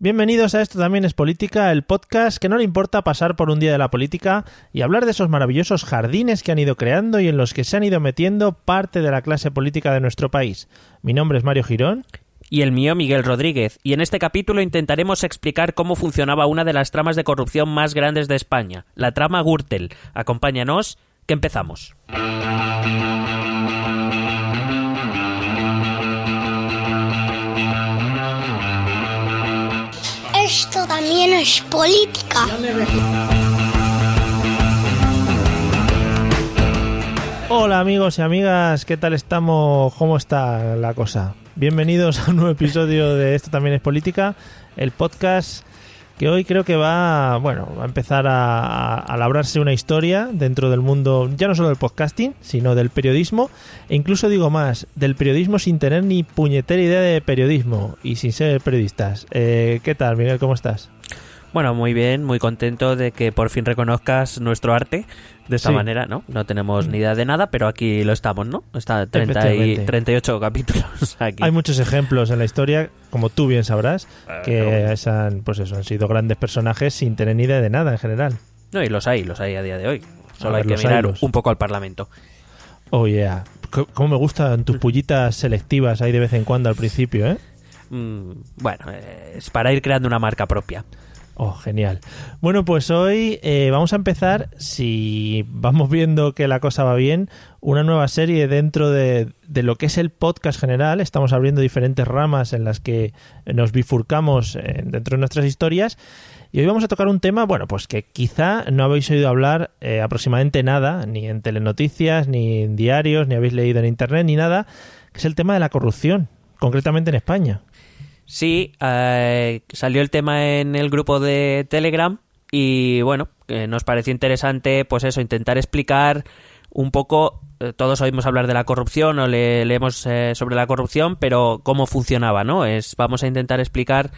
Bienvenidos a Esto también es política, el podcast que no le importa pasar por un día de la política y hablar de esos maravillosos jardines que han ido creando y en los que se han ido metiendo parte de la clase política de nuestro país. Mi nombre es Mario Girón. Y el mío, Miguel Rodríguez. Y en este capítulo intentaremos explicar cómo funcionaba una de las tramas de corrupción más grandes de España, la trama Gürtel. Acompáñanos, que empezamos. Es política. Hola amigos y amigas, ¿qué tal estamos? ¿Cómo está la cosa? Bienvenidos a un nuevo episodio de Esto también es política, el podcast que hoy creo que va, bueno, va a empezar a, labrarse una historia dentro del mundo, ya no solo del podcasting, sino del periodismo, e incluso digo más, del periodismo sin tener ni puñetera idea de periodismo y sin ser periodistas. Eh, ¿Qué tal, Miguel? ¿Cómo estás? Bueno, muy bien, muy contento de que por fin reconozcas nuestro arte de esta Sí. manera, ¿no? No tenemos ni idea de nada, pero aquí lo estamos, ¿no? Está 30 y, Efectivamente. 38 capítulos aquí. Hay muchos ejemplos en la historia, como tú bien sabrás, que se han, pues eso, han sido grandes personajes sin tener ni idea de nada en general. No, y los hay, los hay a día de hoy. Solo hay que los hay, mirar los. un poco al Parlamento. Oh yeah. C- Cómo me gustan tus pullitas selectivas ahí de vez en cuando al principio, ¿eh? Mm, bueno, eh, es para ir creando una marca propia. Oh, genial. Bueno, pues hoy eh, vamos a empezar, si vamos viendo que la cosa va bien, una nueva serie dentro de, de lo que es el podcast general. Estamos abriendo diferentes ramas en las que nos bifurcamos eh, dentro de nuestras historias. Y hoy vamos a tocar un tema, bueno, pues que quizá no habéis oído hablar eh, aproximadamente nada, ni en telenoticias, ni en diarios, ni habéis leído en internet, ni nada, que es el tema de la corrupción, concretamente en España. Sí, eh, salió el tema en el grupo de Telegram y bueno, nos pareció interesante pues eso, intentar explicar un poco, eh, todos oímos hablar de la corrupción o le- leemos eh, sobre la corrupción, pero cómo funcionaba, ¿no? Es, vamos a intentar explicar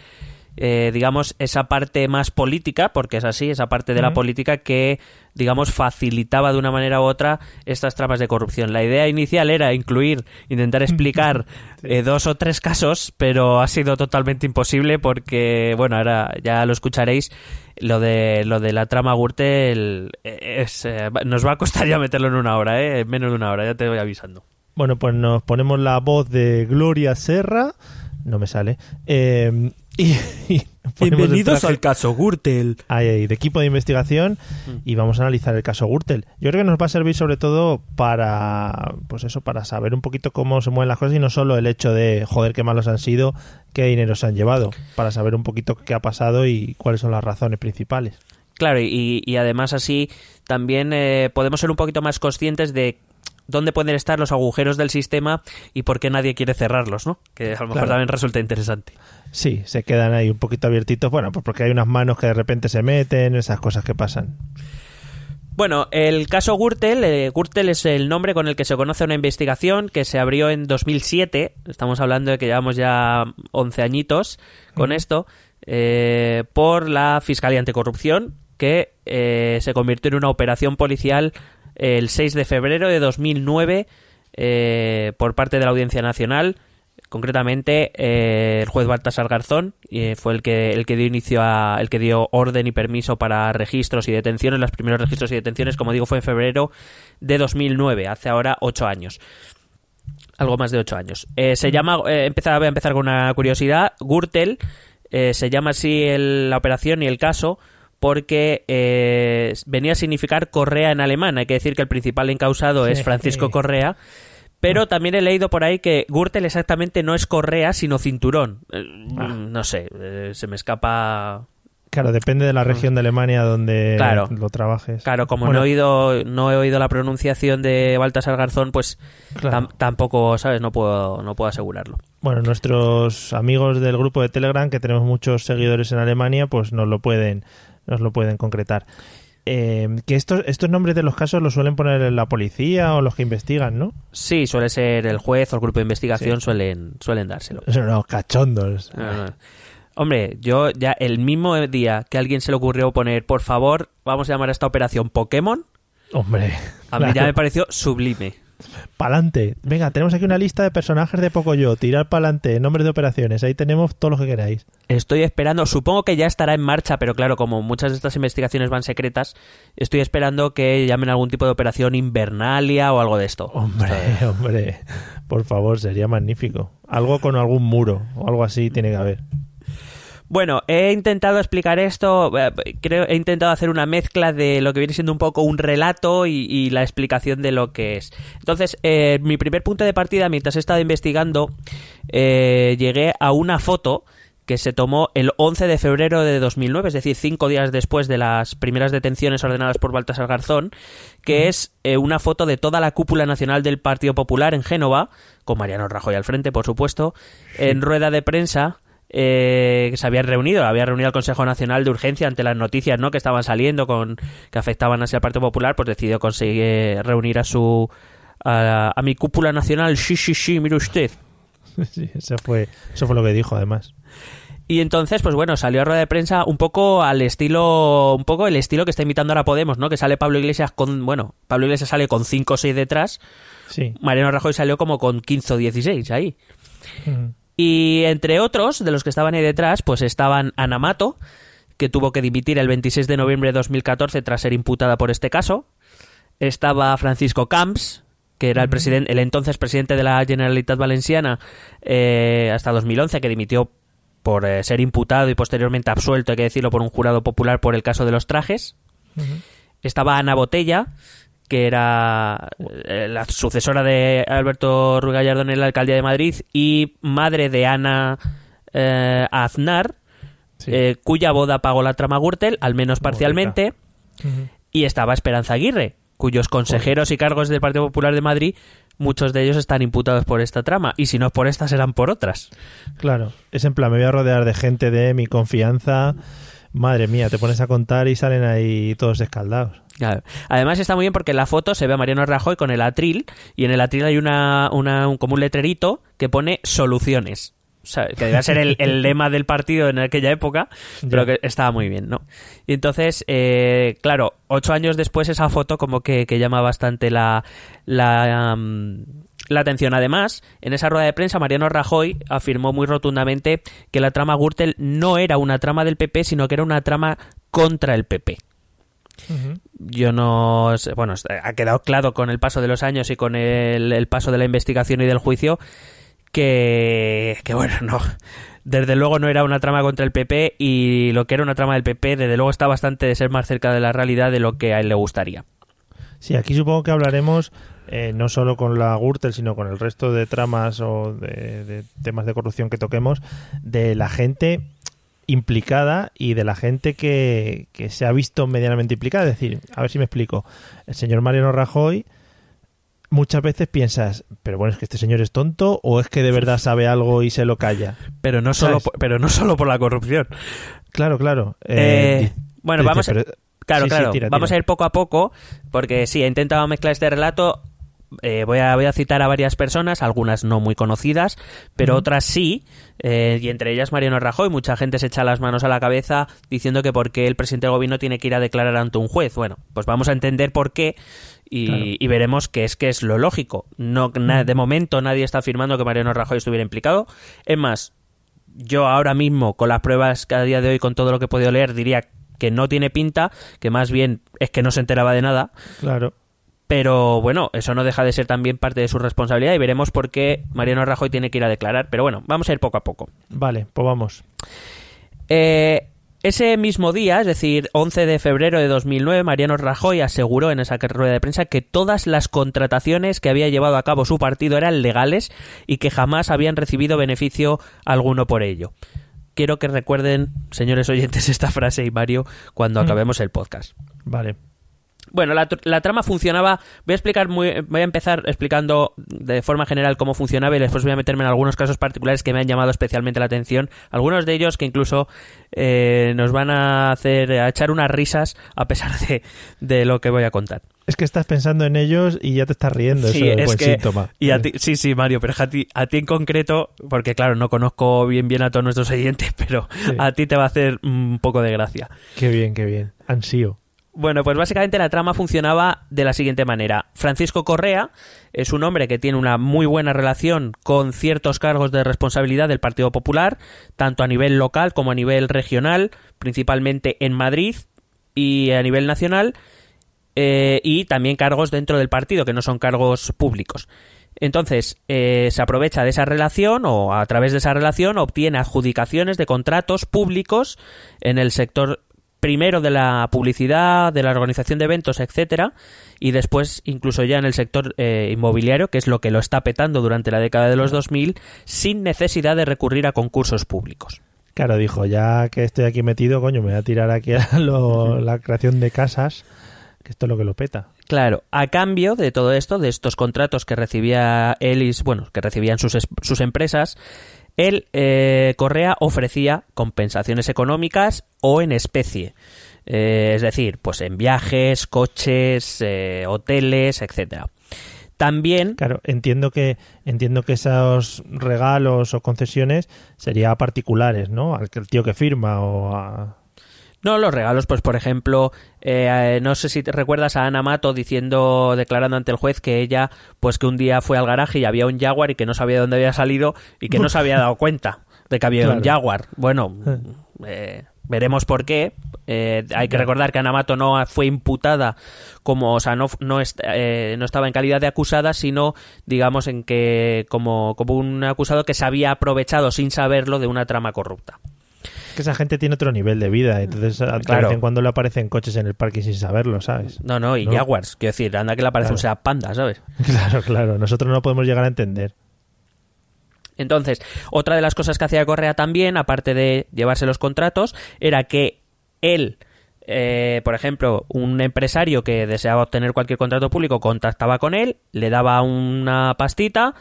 eh, digamos, esa parte más política, porque es así, esa parte de la política que, digamos, facilitaba de una manera u otra estas tramas de corrupción. La idea inicial era incluir, intentar explicar eh, dos o tres casos, pero ha sido totalmente imposible porque, bueno, ahora ya lo escucharéis, lo de, lo de la trama Gürtel eh, es, eh, nos va a costar ya meterlo en una hora, ¿eh? En menos de una hora, ya te voy avisando. Bueno, pues nos ponemos la voz de Gloria Serra. No me sale. Eh, y, y el traje- caso Gürtel. Ahí, ahí, de equipo de investigación y vamos a analizar el caso Gürtel. Yo creo que nos va a servir sobre todo para, pues eso, para saber un poquito cómo se mueven las cosas y no solo el hecho de, joder, qué malos han sido, qué dinero se han llevado, para saber un poquito qué ha pasado y cuáles son las razones principales. Claro, y, y además así también eh, podemos ser un poquito más conscientes de dónde pueden estar los agujeros del sistema y por qué nadie quiere cerrarlos, ¿no? Que a lo mejor Claro. también resulta interesante. Sí, se quedan ahí un poquito abiertitos, bueno, pues porque hay unas manos que de repente se meten, esas cosas que pasan. Bueno, el caso Gürtel, eh, Gürtel es el nombre con el que se conoce una investigación que se abrió en 2007, estamos hablando de que llevamos ya 11 añitos con esto, eh, por la Fiscalía Anticorrupción, que eh, se convirtió en una operación policial el 6 de febrero de 2009 eh, por parte de la Audiencia Nacional. Concretamente, eh, el juez Baltasar Garzón eh, fue el que, el que dio inicio a, el que dio orden y permiso para registros y detenciones. Los primeros registros y detenciones, como digo, fue en febrero de 2009, hace ahora ocho años. Algo más de ocho años. Eh, se llama, empezaba, voy a empezar con una curiosidad. Gürtel se llama así el- la operación y el caso porque eh, venía a significar correa en alemán. Hay que decir que el principal encausado es Sí. Francisco Correa. Pero también he leído por ahí que Gürtel exactamente no es correa, sino cinturón. Eh, Ah. No sé, eh, se me escapa. Claro, depende de la región de Alemania donde Claro. lo trabajes. Claro, como Bueno, no he oído no he oído la pronunciación de Baltasar Garzón, pues claro. tam- tampoco, ¿sabes? No puedo no puedo asegurarlo. Bueno, nuestros amigos del grupo de Telegram, que tenemos muchos seguidores en Alemania, pues nos lo pueden, nos lo pueden concretar. Eh, que estos, estos nombres de los casos los suelen poner la policía o los que investigan, ¿no? Sí, suele ser el juez o el grupo de investigación suelen suelen dárselo. Son unos cachondos. No, no. Hombre, yo ya el mismo día que a alguien se le ocurrió poner, por favor, vamos a llamar a esta operación Pokémon, Hombre. a mí ya claro. me pareció sublime. Pa'lante. Venga, tenemos aquí una lista de personajes de Pocoyo. Tirar pa'lante, nombres de operaciones. Ahí tenemos todo lo que queráis. Estoy esperando, supongo que ya estará en marcha, pero claro, como muchas de estas investigaciones van secretas, estoy esperando que llamen algún tipo de operación invernalia o algo de esto. Hombre, hombre. Por favor, sería magnífico. Algo con algún muro o algo así tiene que haber. Bueno, he intentado explicar esto, eh, creo, he intentado hacer una mezcla de lo que viene siendo un poco un relato y, y la explicación de lo que es. Entonces, eh, mi primer punto de partida, mientras he estado investigando, eh, llegué a una foto que se tomó el 11 de febrero de 2009, es decir, cinco días después de las primeras detenciones ordenadas por Baltasar Garzón, que es eh, una foto de toda la cúpula nacional del Partido Popular en Génova, con Mariano Rajoy al frente, por supuesto, en rueda de prensa eh, que se habían reunido, había reunido el Consejo Nacional de Urgencia ante las noticias ¿no? que estaban saliendo con que afectaban así al Partido Popular, pues decidió conseguir reunir a su a, a mi cúpula nacional, sí, sí, sí, mire usted. Sí, eso fue, eso fue lo que dijo, además. Y entonces, pues bueno, salió a rueda de prensa un poco al estilo, un poco el estilo que está imitando ahora Podemos, ¿no? Que sale Pablo Iglesias con, bueno, Pablo Iglesias sale con 5 o 6 detrás, Sí. Mariano Rajoy salió como con 15 o 16 ahí. Y entre otros, de los que estaban ahí detrás, pues estaban Ana Mato, que tuvo que dimitir el 26 de noviembre de 2014 tras ser imputada por este caso. Estaba Francisco Camps, que era el, presidente, el entonces presidente de la Generalitat Valenciana eh, hasta 2011, que dimitió por eh, ser imputado y posteriormente absuelto, hay que decirlo, por un jurado popular por el caso de los trajes. Estaba Ana Botella, que era eh, la sucesora de Alberto Ruiz Gallardón en la alcaldía de Madrid y madre de Ana eh, Aznar, Sí. eh, cuya boda pagó la trama Gürtel, al menos parcialmente. Y estaba Esperanza Aguirre, cuyos consejeros y cargos del Partido Popular de Madrid, muchos de ellos están imputados por esta trama. Y si no es por esta, serán por otras. Claro, es en plan, me voy a rodear de gente de mi confianza. Madre mía, te pones a contar y salen ahí todos escaldados. Claro. Además está muy bien porque en la foto se ve a Mariano Rajoy con el atril y en el atril hay una, una- un, como un letrerito que pone soluciones. O sea, que debía ser el, el lema del partido en aquella época, pero que estaba muy bien, ¿no? Y entonces, eh, claro, ocho años después esa foto como que, que llama bastante la, la, am, la atención. Además, en esa rueda de prensa, Mariano Rajoy afirmó muy rotundamente que la trama Gürtel no era una trama del PP, sino que era una trama contra el PP yo no sé, bueno, ha quedado claro con el paso de los años y con el, el paso de la investigación y del juicio que, que bueno, no, desde luego no era una trama contra el PP y lo que era una trama del PP desde luego está bastante de ser más cerca de la realidad de lo que a él le gustaría. Sí, aquí supongo que hablaremos eh, no solo con la Gürtel, sino con el resto de tramas o de, de temas de corrupción que toquemos, de la gente implicada y de la gente que, que se ha visto medianamente implicada. Es decir, a ver si me explico. El señor Mariano Rajoy, muchas veces piensas, pero bueno, es que este señor es tonto o es que de verdad sabe algo y se lo calla. Pero no solo, por, pero no solo por la corrupción. Claro, claro. Eh, di- bueno, dice, vamos a- pero- Claro, Sí, sí, claro. tira, Vamos a ir poco a poco, porque sí, he intentado mezclar este relato. Eh, voy, a, voy a citar a varias personas, algunas no muy conocidas, pero otras sí, eh, y entre ellas Mariano Rajoy. Mucha gente se echa las manos a la cabeza diciendo que por qué el presidente del gobierno tiene que ir a declarar ante un juez. Bueno, pues vamos a entender por qué y, Claro. y veremos que es que es lo lógico. No, na- de momento nadie está afirmando que Mariano Rajoy estuviera implicado. Es más, yo ahora mismo, con las pruebas que a día de hoy, con todo lo que he podido leer, diría que no tiene pinta, que más bien es que no se enteraba de nada. Claro. Pero bueno, eso no deja de ser también parte de su responsabilidad y veremos por qué Mariano Rajoy tiene que ir a declarar. Pero bueno, vamos a ir poco a poco. Vale, pues vamos. Eh, ese mismo día, es decir, 11 de febrero de 2009, Mariano Rajoy aseguró en esa rueda de prensa que todas las contrataciones que había llevado a cabo su partido eran legales y que jamás habían recibido beneficio alguno por ello. Quiero que recuerden, señores oyentes, esta frase y Mario cuando Mm. acabemos el podcast. Vale. Bueno, la, la trama funcionaba. Voy a explicar muy, voy a empezar explicando de forma general cómo funcionaba y después voy a meterme en algunos casos particulares que me han llamado especialmente la atención. Algunos de ellos que incluso eh, nos van a hacer a echar unas risas a pesar de, de lo que voy a contar. Es que estás pensando en ellos y ya te estás riendo. Sí, Eso es, es buen que- síntoma. Y a ti, sí, sí, Mario, pero a ti, a ti en concreto, porque claro, no conozco bien bien a todos nuestros oyentes, pero Sí. a ti te va a hacer un poco de gracia. Qué bien, qué bien. Ansío. Bueno, pues básicamente la trama funcionaba de la siguiente manera. Francisco Correa es un hombre que tiene una muy buena relación con ciertos cargos de responsabilidad del Partido Popular, tanto a nivel local como a nivel regional, principalmente en Madrid y a nivel nacional, eh, y también cargos dentro del partido, que no son cargos públicos. Entonces, eh, se aprovecha de esa relación o a través de esa relación obtiene adjudicaciones de contratos públicos en el sector primero de la publicidad, de la organización de eventos, etcétera, y después incluso ya en el sector eh, inmobiliario, que es lo que lo está petando durante la década de los 2000, sin necesidad de recurrir a concursos públicos. Claro, dijo, ya que estoy aquí metido, coño, me voy a tirar aquí a lo- la creación de casas, que esto es lo que lo peta. Claro, a cambio de todo esto, de estos contratos que recibía y, bueno, que recibían sus, sus empresas, él, eh, Correa, ofrecía compensaciones económicas o en especie. Eh, es decir, pues en viajes, coches, eh, hoteles, etcétera. También, Claro, entiendo que entiendo que esos regalos o concesiones serían particulares, ¿no? Al el tío que firma o a... no los regalos, pues por ejemplo, eh, no sé si te recuerdas a Ana Mato diciendo, declarando ante el juez que ella, pues que un día fue al garaje y había un Jaguar y que no sabía de dónde había salido y que no se había dado cuenta de que había un. Jaguar. Bueno, eh, veremos por qué. Eh, hay que recordar que Ana Mato no fue imputada como, o sea, no, no, est- eh, no estaba en calidad de acusada, sino, digamos, en que como, como un acusado que se había aprovechado sin saberlo de una trama corrupta. Que esa gente tiene otro nivel de vida, entonces a- de Claro. vez en cuando le aparecen coches en el parque sin saberlo, ¿sabes? No, no, y No. Jaguars, quiero decir, anda que le aparece Claro. un Seat Panda, ¿sabes? Claro, claro, nosotros no lo podemos llegar a entender. Entonces, otra de las cosas que hacía Correa también, aparte de llevarse los contratos, era que él, eh, por ejemplo, un empresario que deseaba obtener cualquier contrato público contactaba con él, le daba una pastita,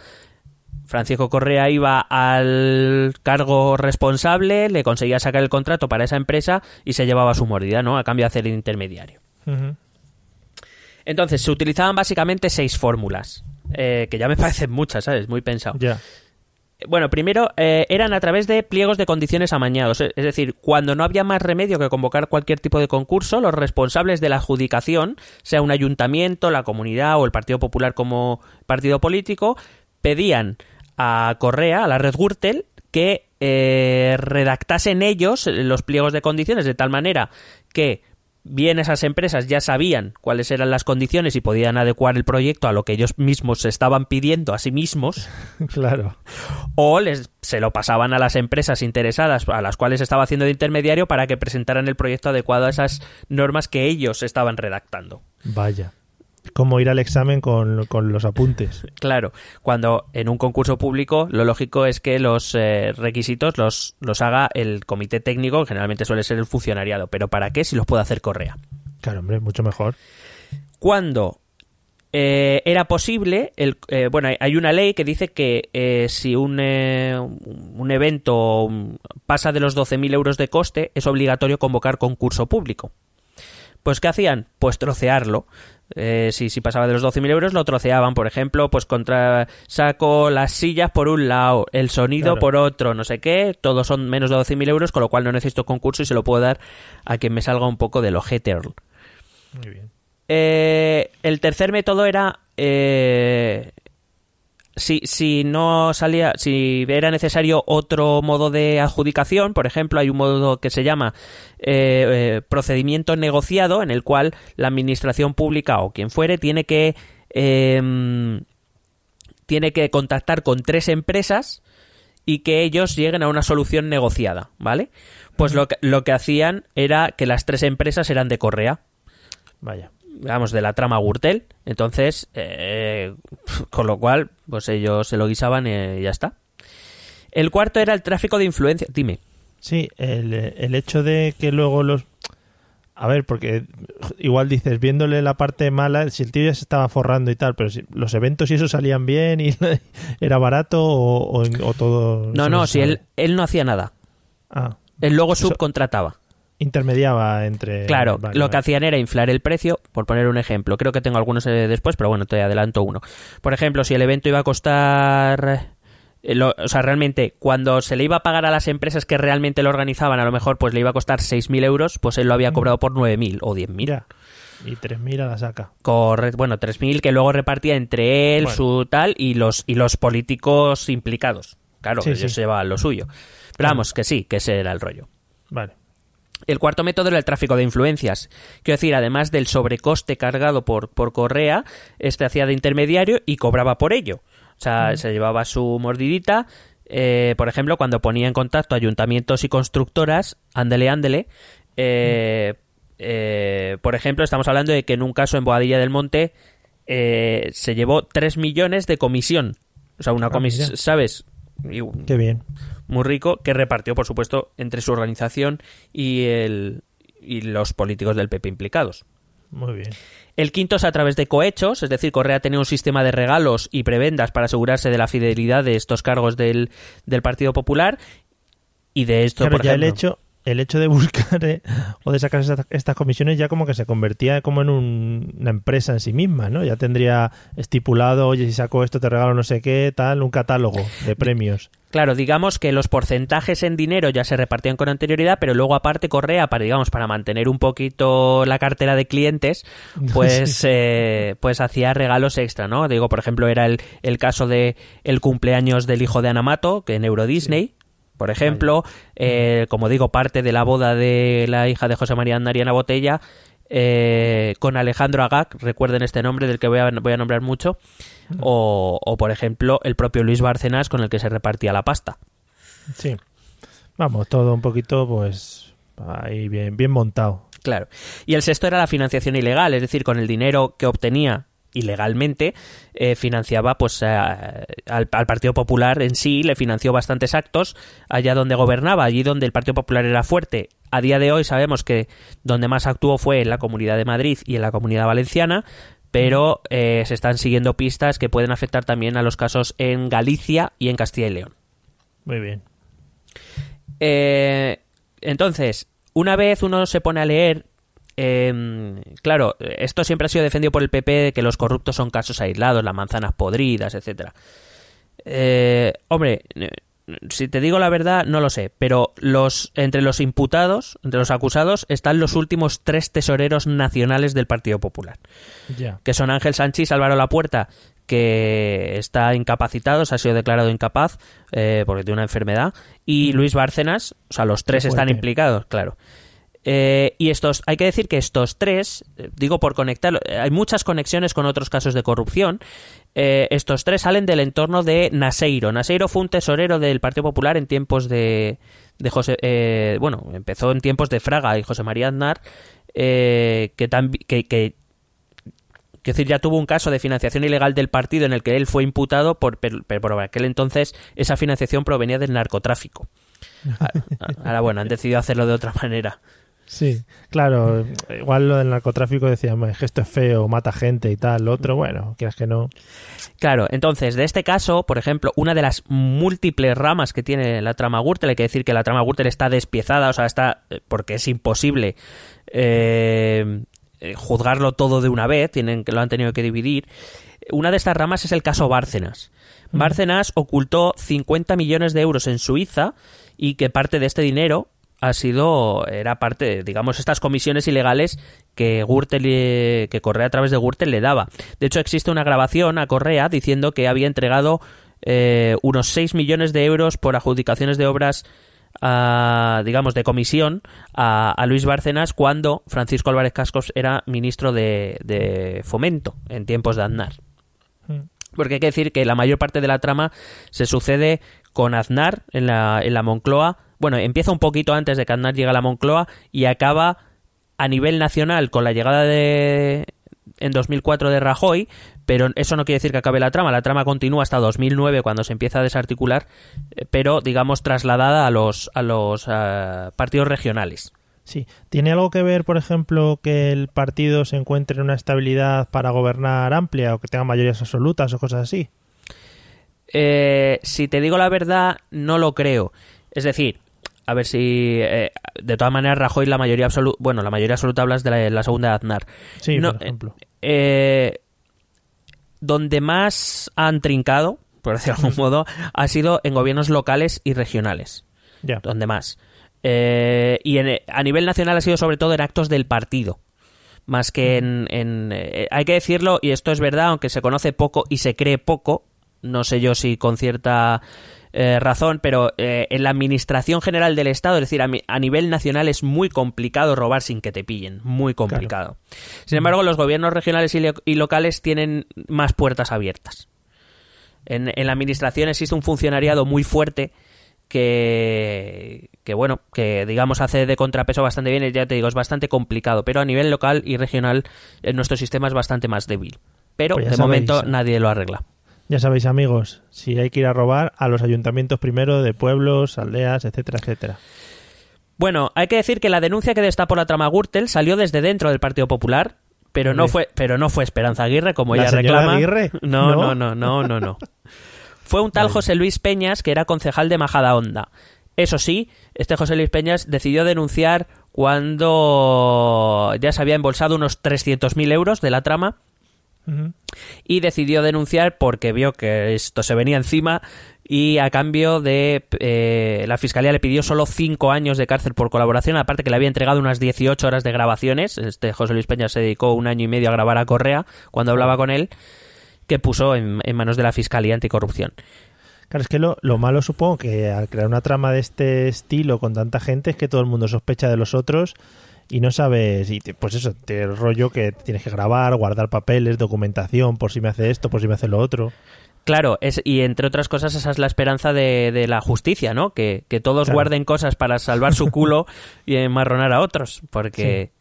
Francisco Correa iba al cargo responsable, le conseguía sacar el contrato para esa empresa y se llevaba su mordida, ¿no? A cambio de hacer el intermediario. Entonces, se utilizaban básicamente seis fórmulas, eh, que ya me parecen muchas, ¿sabes? Muy pensado. Ya. Bueno, primero eh, eran a través de pliegos de condiciones amañados, es decir, cuando no había más remedio que convocar cualquier tipo de concurso, los responsables de la adjudicación, sea un ayuntamiento, la comunidad o el Partido Popular como partido político, pedían a Correa, a la red Gürtel, que eh, redactasen ellos los pliegos de condiciones de tal manera que bien esas empresas ya sabían cuáles eran las condiciones y podían adecuar el proyecto a lo que ellos mismos se estaban pidiendo a sí mismos Claro. o les, se lo pasaban a las empresas interesadas a las cuales estaba haciendo de intermediario para que presentaran el proyecto adecuado a esas normas que ellos estaban redactando. Vaya. Como ir al examen con, con los apuntes. Claro, cuando en un concurso público lo lógico es que los eh, requisitos los, los haga el comité técnico, que generalmente suele ser el funcionariado, pero ¿para qué si los puede hacer Correa? Claro, hombre, mucho mejor. cuando eh, era posible, el, eh, bueno, hay- una ley que dice que eh, si un, un evento pasa de los 12.000 euros de coste, es obligatorio convocar concurso público. Pues, ¿qué hacían? Pues trocearlo. Eh, si, si pasaba de los 12.000 euros, lo troceaban. Por ejemplo, pues contra saco las sillas por un lado, el sonido Claro. por otro, no sé qué. Todos son menos de 12.000 euros, con lo cual no necesito concurso y se lo puedo dar a quien me salga un poco del ojete. Muy bien. Eh, el tercer método era eh, si, si no salía, si era necesario otro modo de adjudicación, por ejemplo, hay un modo que se llama eh, eh, procedimiento negociado, en el cual la administración pública o quien fuere tiene que eh, tiene que contactar con tres empresas y que ellos lleguen a una solución negociada, ¿vale? Pues lo que, lo que hacían era que las tres empresas eran de Correa Vaya. Vamos, de la trama Gürtel. Entonces, eh, con lo cual, pues ellos se lo guisaban y ya está. El cuarto era el tráfico de influencia. Dime. Sí, el, el hecho de que luego los... A ver, porque igual dices, viéndole la parte mala, si el tío ya se estaba forrando y tal, pero si los eventos y eso salían bien y era barato o, o- o todo... No, eso no, si él, él no hacía nada. Ah, Él luego Eso- subcontrataba. Intermediaba entre... Claro, vale, lo vale. que hacían era inflar el precio, por poner un ejemplo. Creo que tengo algunos eh, después, pero bueno, te adelanto uno. Por ejemplo, si el evento iba a costar eh, lo- o sea, realmente, cuando se le iba a pagar a las empresas que realmente lo organizaban, a lo mejor pues le iba a costar 6.000 euros, pues él lo había cobrado por 9.000 o 10.000. Mira. Y 3.000 a la saca. Correcto, bueno, 3.000 que luego repartía entre él, Bueno. su tal, y los, y los políticos implicados. Claro, Sí, ellos sí. se llevaban lo suyo. Pero vamos, que sí, que ese era el rollo. Vale. El cuarto método era el tráfico de influencias. Quiero decir, además del sobrecoste cargado por, por correa, este hacía de intermediario y cobraba por ello. O sea, se llevaba su mordidita. eh, por ejemplo, cuando ponía en contacto ayuntamientos y constructoras, ándele, ándele. eh, eh, por ejemplo, estamos hablando de que en un caso en Boadilla del Monte eh, se llevó 3 millones de comisión. O sea, una Ah, comisión. ¿sabes? Y- Qué bien. Muy rico que repartió, por supuesto, entre su organización y, el, y los políticos del PP implicados. Muy bien. El quinto es a través de cohechos, es decir, Correa tenía un sistema de regalos y prebendas para asegurarse de la fidelidad de estos cargos del, del Partido Popular y de esto, Claro, por ya el ejemplo. hecho, el hecho de buscar eh, o de sacar estas, estas comisiones ya como que se convertía como en un- una empresa en sí misma, ¿no? Ya tendría estipulado, oye, si saco esto te regalo no sé qué, tal, un catálogo de premios. Claro, digamos que los porcentajes en dinero ya se repartían con anterioridad, pero luego aparte Correa, para digamos, para mantener un poquito la cartera de clientes, pues, eh, pues hacía regalos extra, ¿no? Digo, por ejemplo, era el, el caso de el cumpleaños del hijo de Anamato, que en Euro Disney, por ejemplo, eh, como digo, parte de la boda de la hija de José María Andariana Botella, eh, con Alejandro Agag, recuerden este nombre del que voy a, voy a nombrar mucho, o, o, por ejemplo el propio Luis Bárcenas con el que se repartía la pasta. Sí. Vamos, todo un poquito, pues, ahí bien, bien montado. Claro. Y el sexto era la financiación ilegal, es decir, con el dinero que obtenía ilegalmente eh, financiaba pues a- al, al Partido Popular en sí le financió bastantes actos allá donde gobernaba allí donde el Partido Popular era fuerte a día de hoy sabemos que donde más actuó fue en la Comunidad de Madrid y en la Comunidad Valenciana pero eh, se están siguiendo pistas que pueden afectar también a los casos en Galicia y en Castilla y León Muy bien. eh, entonces, una vez uno se pone a leer, eh, claro, esto siempre ha sido defendido por el PP de que los corruptos son casos aislados, las manzanas podridas, etcétera. Eh, hombre, si te digo la verdad, no lo sé, pero los entre los imputados, entre los acusados, están los últimos tres tesoreros nacionales del Partido Popular que son Ángel Sánchez Álvaro Lapuerta, que está incapacitado, se ha sido declarado incapaz eh, porque tiene una enfermedad, y Luis Bárcenas, o sea, los tres están implicados, claro. Eh, y estos, hay que decir que estos tres, eh, digo por conectar, eh, hay muchas conexiones con otros casos de corrupción. Eh, estos tres salen del entorno de Naseiro. Naseiro fue un tesorero del Partido Popular en tiempos de, de José, eh, bueno, empezó en tiempos de Fraga y José María Aznar, eh, que, que, que decir, ya tuvo un caso de financiación ilegal del partido en el que él fue imputado, por, pero, por aquel entonces esa financiación provenía del narcotráfico. Ahora, ahora, bueno, han decidido hacerlo de otra manera. Sí, claro. Igual lo del narcotráfico decíamos, que esto es feo, mata gente y tal. Lo otro, bueno, quieras que no. Claro, entonces, de este caso, por ejemplo, una de las múltiples ramas que tiene la trama Gürtel, hay que decir que la trama Gürtel está despiezada, o sea, está. eh, porque es imposible eh, eh, juzgarlo todo de una vez, tienen, lo han tenido que dividir. Una de estas ramas es el caso Bárcenas. Bárcenas ocultó 50 millones de euros en Suiza y que parte de este dinero ha sido, era parte, digamos, estas comisiones ilegales que Gürtel, que Correa a través de Gürtel le daba. De hecho, existe una grabación a Correa diciendo que había entregado eh, unos 6 millones de euros por adjudicaciones de obras, a, digamos, de comisión a, a Luis Bárcenas cuando Francisco Álvarez Cascos era ministro de, de Fomento en tiempos de Aznar. Porque hay que decir que la mayor parte de la trama se sucede con Aznar en la, en la Moncloa. Bueno, empieza un poquito antes de que Aznar llegue a la Moncloa y acaba a nivel nacional con la llegada de en 2004 de Rajoy, pero eso no quiere decir que acabe la trama. La trama continúa hasta 2009 cuando se empieza a desarticular, eh, pero digamos trasladada a los a los eh, partidos regionales. Sí. ¿Tiene algo que ver, por ejemplo, que el partido se encuentre en una estabilidad para gobernar amplia o que tenga mayorías absolutas o cosas así? Eh, si te digo la verdad, no lo creo. Es decir, a ver si. eh, de todas maneras, Rajoy, la mayoría absoluta. Bueno, la mayoría absoluta hablas de la, la segunda de Aznar. Sí, No, por ejemplo. Eh, donde más han trincado, por decirlo de algún modo, ha sido en gobiernos locales y regionales. Ya. Donde más. Eh, y en- a nivel nacional ha sido sobre todo en actos del partido. Más que en. en, eh, hay que decirlo, y esto es verdad, aunque se conoce poco y se cree poco, no sé yo si con cierta eh, razón, pero eh, en la administración general del Estado, es decir, a, mi- a nivel nacional es muy complicado robar sin que te pillen, muy complicado. Sin embargo, los gobiernos regionales y, lo- y locales tienen más puertas abiertas. En, en la administración existe un funcionariado muy fuerte que, que, bueno, que digamos hace de contrapeso bastante bien, ya te digo, es bastante complicado, pero a nivel local y regional eh, nuestro sistema es bastante más débil. Pero Pues de sabéis. momento nadie lo arregla. Ya sabéis, amigos, si hay que ir a robar a los ayuntamientos primero de pueblos, aldeas, etcétera, etcétera. Bueno, hay que decir que la denuncia que destapó la trama Gürtel salió desde dentro del Partido Popular, pero no fue, pero no fue Esperanza Aguirre como ¿La ella señora reclama. Aguirre? No, ¿No? no, no, no, no. Fue un tal Vale. José Luis Peñas que era concejal de Majada Honda. Eso sí, este José Luis Peñas decidió denunciar cuando ya se había embolsado unos 300.000 euros de la trama Y decidió denunciar porque vio que esto se venía encima y a cambio de eh, la fiscalía le pidió solo 5 años de cárcel por colaboración, aparte que le había entregado unas 18 horas de grabaciones. Este José Luis Peña se dedicó un año y medio a grabar a Correa cuando hablaba con él, que puso en, en manos de la fiscalía anticorrupción. Claro, es que lo, lo malo supongo que al crear una trama de este estilo con tanta gente es que todo el mundo sospecha de los otros y no sabes, y te- pues eso, te el rollo que tienes que grabar, guardar papeles, documentación, por si me hace esto, por si me hace lo otro. Claro, es, y entre otras cosas esa es la esperanza de, de la justicia, ¿no? Que, que todos Claro. guarden cosas para salvar su culo y enmarronar a otros, porque...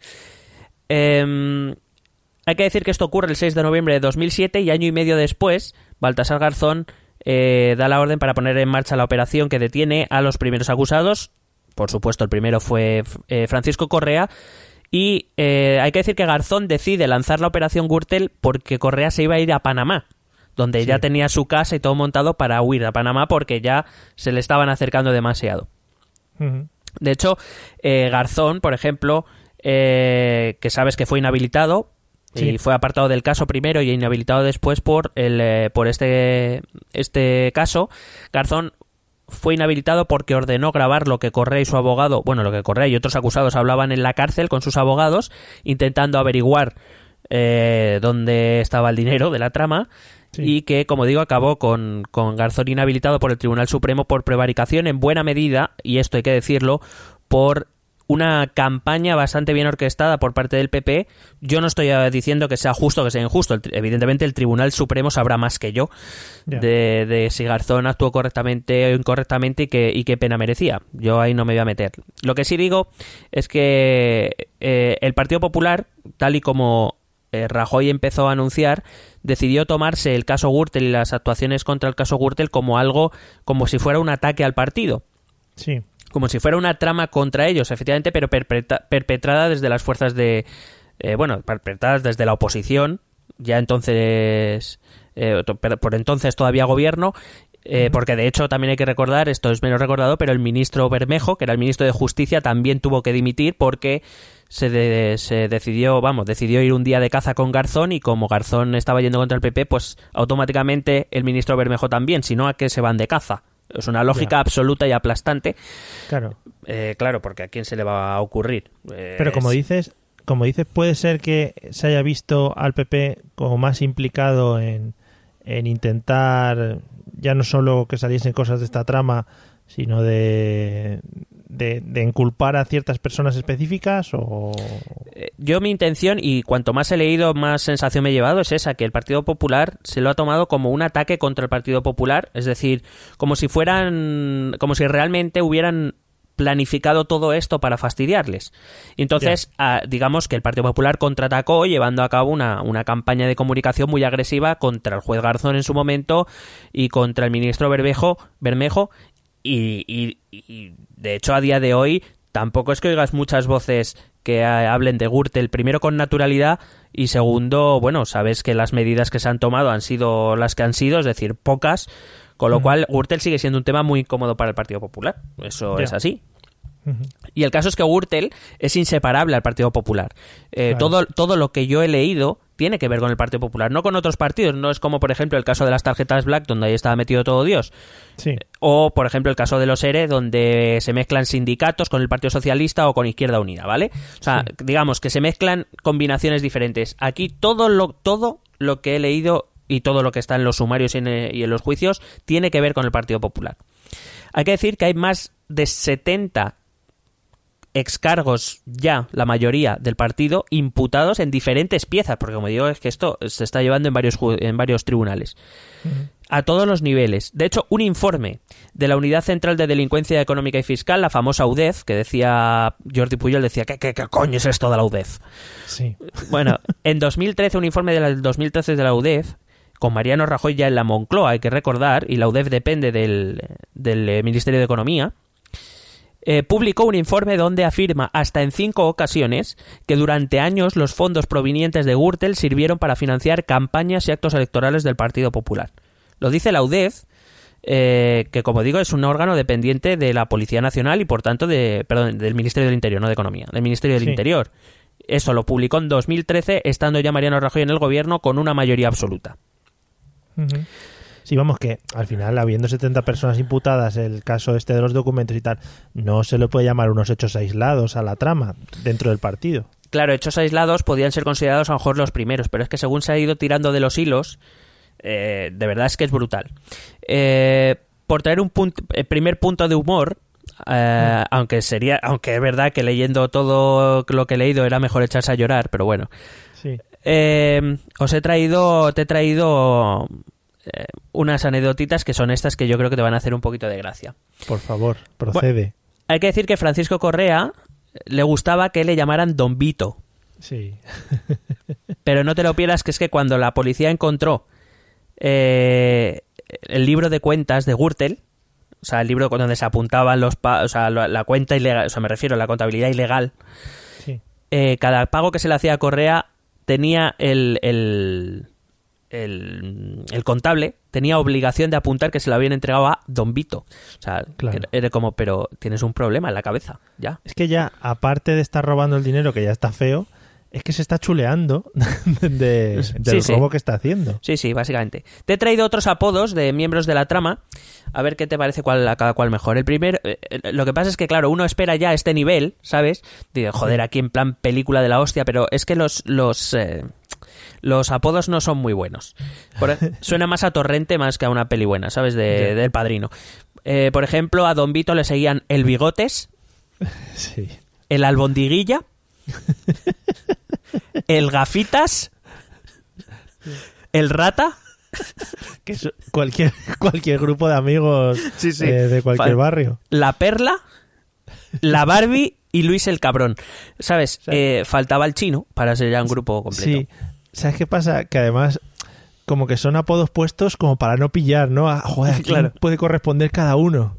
Em, hay que decir que esto ocurre el 6 de noviembre de 2007 y año y medio después, Baltasar Garzón eh, da la orden para poner en marcha la operación que detiene a los primeros acusados. Por supuesto, el primero fue eh, Francisco Correa. Y eh, hay que decir que Garzón decide lanzar la operación Gürtel porque Correa se iba a ir a Panamá, donde Sí. ya tenía su casa y todo montado para huir a Panamá porque ya se le estaban acercando demasiado. De hecho, eh, Garzón, por ejemplo, eh, que sabes que fue inhabilitado Sí. y fue apartado del caso primero y inhabilitado después por el eh, por este este caso, Garzón fue inhabilitado porque ordenó grabar lo que Correa y su abogado, bueno, lo que Correa y otros acusados hablaban en la cárcel con sus abogados, intentando averiguar eh, dónde estaba el dinero de la trama. Sí. Y que, como digo, acabó con, con Garzón inhabilitado por el Tribunal Supremo por prevaricación en buena medida, y esto hay que decirlo, por una campaña bastante bien orquestada por parte del PP. Yo no estoy diciendo que sea justo o que sea injusto. El evidentemente el Tribunal Supremo sabrá más que yo de, de si Garzón actuó correctamente o incorrectamente y, que, y qué pena merecía. Yo ahí no me voy a meter. Lo que sí digo es que eh, el Partido Popular, tal y como eh, Rajoy empezó a anunciar, decidió tomarse el caso Gürtel y las actuaciones contra el caso Gürtel como algo, como si fuera un ataque al partido Sí. Como si fuera una trama contra ellos, efectivamente, pero perpetra- perpetrada desde las fuerzas de... eh, bueno, perpetradas desde la oposición, ya entonces... eh, por entonces todavía gobierno, eh, porque de hecho también hay que recordar, esto es menos recordado, pero el ministro Bermejo, que era el ministro de Justicia, también tuvo que dimitir porque se, de- se decidió, vamos, decidió ir un día de caza con Garzón y como Garzón estaba yendo contra el PP, pues automáticamente el ministro Bermejo también, si no, ¿a qué se van de caza? Es una lógica Ya. absoluta y aplastante. Claro. Eh, claro, porque a quién se le va a ocurrir. Eh, Pero como es- dices, como dices, puede ser que se haya visto al PP como más implicado en, en intentar ya no solo que saliesen cosas de esta trama, sino de, de, de inculpar a ciertas personas específicas o... Eh, Yo mi intención, y cuanto más he leído, más sensación me he llevado, es esa, que el Partido Popular se lo ha tomado como un ataque contra el Partido Popular, es decir, como si fueran, como si realmente hubieran planificado todo esto para fastidiarles. Y entonces, ah, digamos que el Partido Popular contraatacó llevando a cabo una, una campaña de comunicación muy agresiva contra el juez Garzón en su momento y contra el ministro Bermejo, Bermejo y, y- y, de hecho a día de hoy tampoco es que oigas muchas voces que ah, hablen de Gürtel, primero con naturalidad y segundo, bueno, sabes que las medidas que se han tomado han sido las que han sido, es decir, pocas, con lo cual Gürtel sigue siendo un tema muy incómodo para el Partido Popular. Eso es así. Y el caso es que Gürtel es inseparable al Partido Popular. Eh, Claro. todo, todo lo que yo he leído tiene que ver con el Partido Popular, no con otros partidos. No es como, por ejemplo, el caso de las tarjetas Black, donde ahí estaba metido todo Dios. Sí. O, por ejemplo, el caso de los ERE, donde se mezclan sindicatos con el Partido Socialista o con Izquierda Unida, ¿vale? O sea, digamos que se mezclan combinaciones diferentes. Aquí todo lo, todo lo que he leído y todo lo que está en los sumarios y en, y en los juicios tiene que ver con el Partido Popular. Hay que decir que hay más de 70 excargos ya, la mayoría del partido, imputados en diferentes piezas, porque como digo, es que esto se está llevando en varios, en varios tribunales. A todos los niveles. De hecho, un informe de la Unidad Central de Delincuencia Económica y Fiscal, la famosa UDEF, que decía Jordi Puyol, decía, ¿qué, qué, qué coño es esto de la UDEF? Sí. Bueno, en 2013, un informe del 2013 de la UDEF, con Mariano Rajoy ya en la Moncloa, hay que recordar, y la UDEF depende del, del eh, Ministerio de Economía, eh, publicó un informe donde afirma hasta en cinco ocasiones que durante años los fondos provenientes de Gürtel sirvieron para financiar campañas y actos electorales del Partido Popular. Lo dice la UDEF, eh, que como digo es un órgano dependiente de la Policía Nacional y por tanto de, perdón, del Ministerio del Interior, no de Economía, del Ministerio del Sí. Interior. Eso lo publicó en 2013, estando ya Mariano Rajoy en el gobierno con una mayoría absoluta. Sí, vamos, que al final, habiendo 70 personas imputadas, el caso este de los documentos y tal, no se le puede llamar unos hechos aislados a la trama dentro del partido. Claro, hechos aislados podían ser considerados a lo mejor los primeros, pero es que según se ha ido tirando de los hilos, eh, de verdad es que es brutal. Eh, por traer un punto, el primer punto de humor, eh, aunque sería, aunque es verdad que leyendo todo lo que he leído era mejor echarse a llorar, pero bueno, Sí. eh, os he traído, te he traído eh, unas anécdotitas que son estas que yo creo que te van a hacer un poquito de gracia. Por favor, procede. Hay que decir que Francisco Correa le gustaba que le llamaran Don Vito. Sí. Pero no te lo pierdas, que es que cuando la policía encontró eh, el libro de cuentas de Gürtel, o sea, el libro donde se apuntaban los pa- o sea, la, la cuenta ilegal, o sea, me refiero a la contabilidad ilegal, Sí. eh, cada pago que se le hacía a Correa tenía el, el, el, el contable, tenía obligación de apuntar que se lo habían entregado a Don Vito. O sea, Claro. era- como, pero tienes un problema en la cabeza, ya. Es que ya, aparte de estar robando el dinero, que ya está feo, es que se está chuleando de- Sí, del sí. robo que está haciendo. Sí, sí, básicamente. Te he traído otros apodos de miembros de la trama. A ver qué te parece cuál, a cada cual mejor. El primer, eh, eh, lo que pasa es que, claro, uno espera ya este nivel, ¿sabes? Dice, joder, aquí en plan película de la hostia, pero es que los, los, eh, los apodos no son muy buenos. Por e- suena más a Torrente más que a una peli buena, ¿sabes? De, Ya. del padrino. Eh, por ejemplo, a Don Vito le seguían el Bigotes, Sí. el Albondiguilla, el Gafitas, el Rata. Que es cualquier, cualquier grupo de amigos Sí, sí. eh, de cualquier barrio. la Perla, la Barbie y Luis el Cabrón. ¿Sabes? Eh, faltaba el chino para ser ya un grupo completo. Sí. ¿Sabes qué pasa? Que además, como que son apodos puestos como para no pillar, ¿no? A- joder, ¿a quién Claro. puede corresponder cada uno?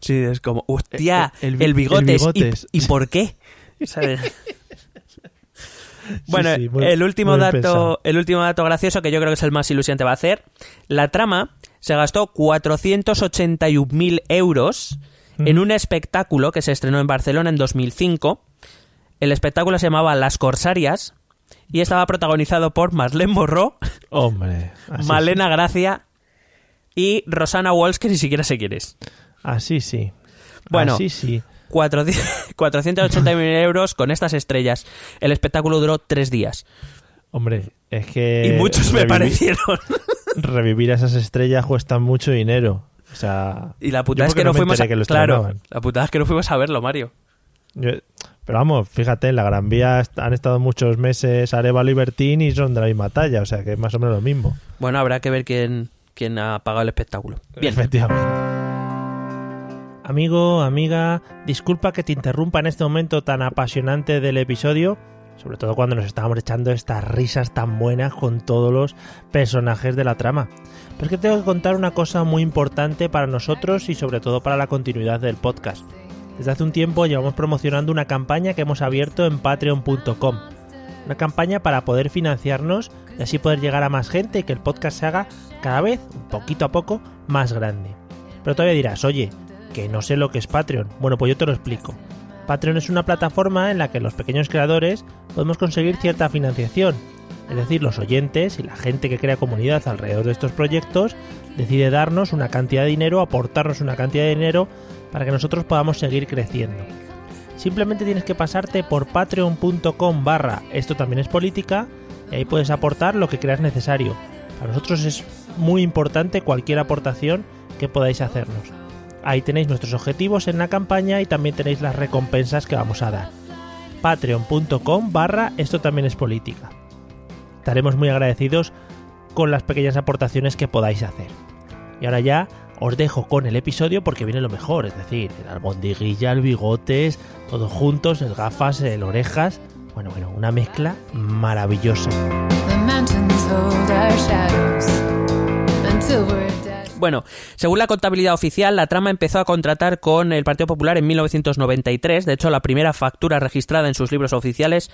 Sí, es como, hostia, El- el, el- el bigotes. ¿y- bigotes. ¿Y, por qué? ¿Sabes? Bueno, sí, muy- el último dato, pensado. el último dato gracioso que yo creo que es el más ilusionante va a hacer. La trama se gastó 481.000 euros en un espectáculo que se estrenó en Barcelona en 2005. El espectáculo se llamaba Las Corsarias y estaba protagonizado por Marlene Borró, Hombre, Malena Gracia y Rosana Walsh, que ni siquiera sé quién es. así sí. Bueno. Así sí. 480.000 euros con estas estrellas. El espectáculo duró tres días. Hombre, es que... y muchos me parecieron. Revivir a esas estrellas cuesta mucho dinero. O sea... Y la putada es que no, fuimos a... que Claro, la putada es que no fuimos a verlo, Mario. Yo- Pero vamos, fíjate, en la Gran Vía han estado muchos meses Arevalo y Bertín y son de la misma talla, o sea que es más o menos lo mismo. Bueno, habrá que ver quién, quién ha pagado el espectáculo. Bien. Efectivamente. Amigo, amiga, disculpa que te interrumpa en este momento tan apasionante del episodio, sobre todo cuando nos estábamos echando estas risas tan buenas con todos los personajes de la trama. Pero es que tengo que contar una cosa muy importante para nosotros y sobre todo para la continuidad del podcast. Desde hace un tiempo llevamos promocionando una campaña que hemos abierto en patreon.com. Una campaña para poder financiarnos y así poder llegar a más gente y que el podcast se haga cada vez, un poquito a poco, más grande. Pero todavía dirás, oye, que no sé lo que es Patreon. Bueno, pues yo te lo explico. Patreon es una plataforma en la que los pequeños creadores podemos conseguir cierta financiación. Es decir, los oyentes y la gente que crea comunidad alrededor de estos proyectos decide darnos una cantidad de dinero, aportarnos una cantidad de dinero para que nosotros podamos seguir creciendo. Simplemente tienes que pasarte por patreon.com barra esto también es política y ahí puedes aportar lo que creas necesario. Para nosotros es muy importante cualquier aportación que podáis hacernos. Ahí tenéis nuestros objetivos en la campaña y también tenéis las recompensas que vamos a dar. Patreon.com barra esto también es política. Estaremos muy agradecidos con las pequeñas aportaciones que podáis hacer. Y ahora ya os dejo con el episodio porque viene lo mejor, es decir, el albondiguilla, el bigotes, todos juntos, el gafas, el orejas. Bueno, bueno, una mezcla maravillosa. Bueno, según la contabilidad oficial, la trama empezó a contratar con el Partido Popular en 1993. De hecho, la primera factura registrada en sus libros oficiales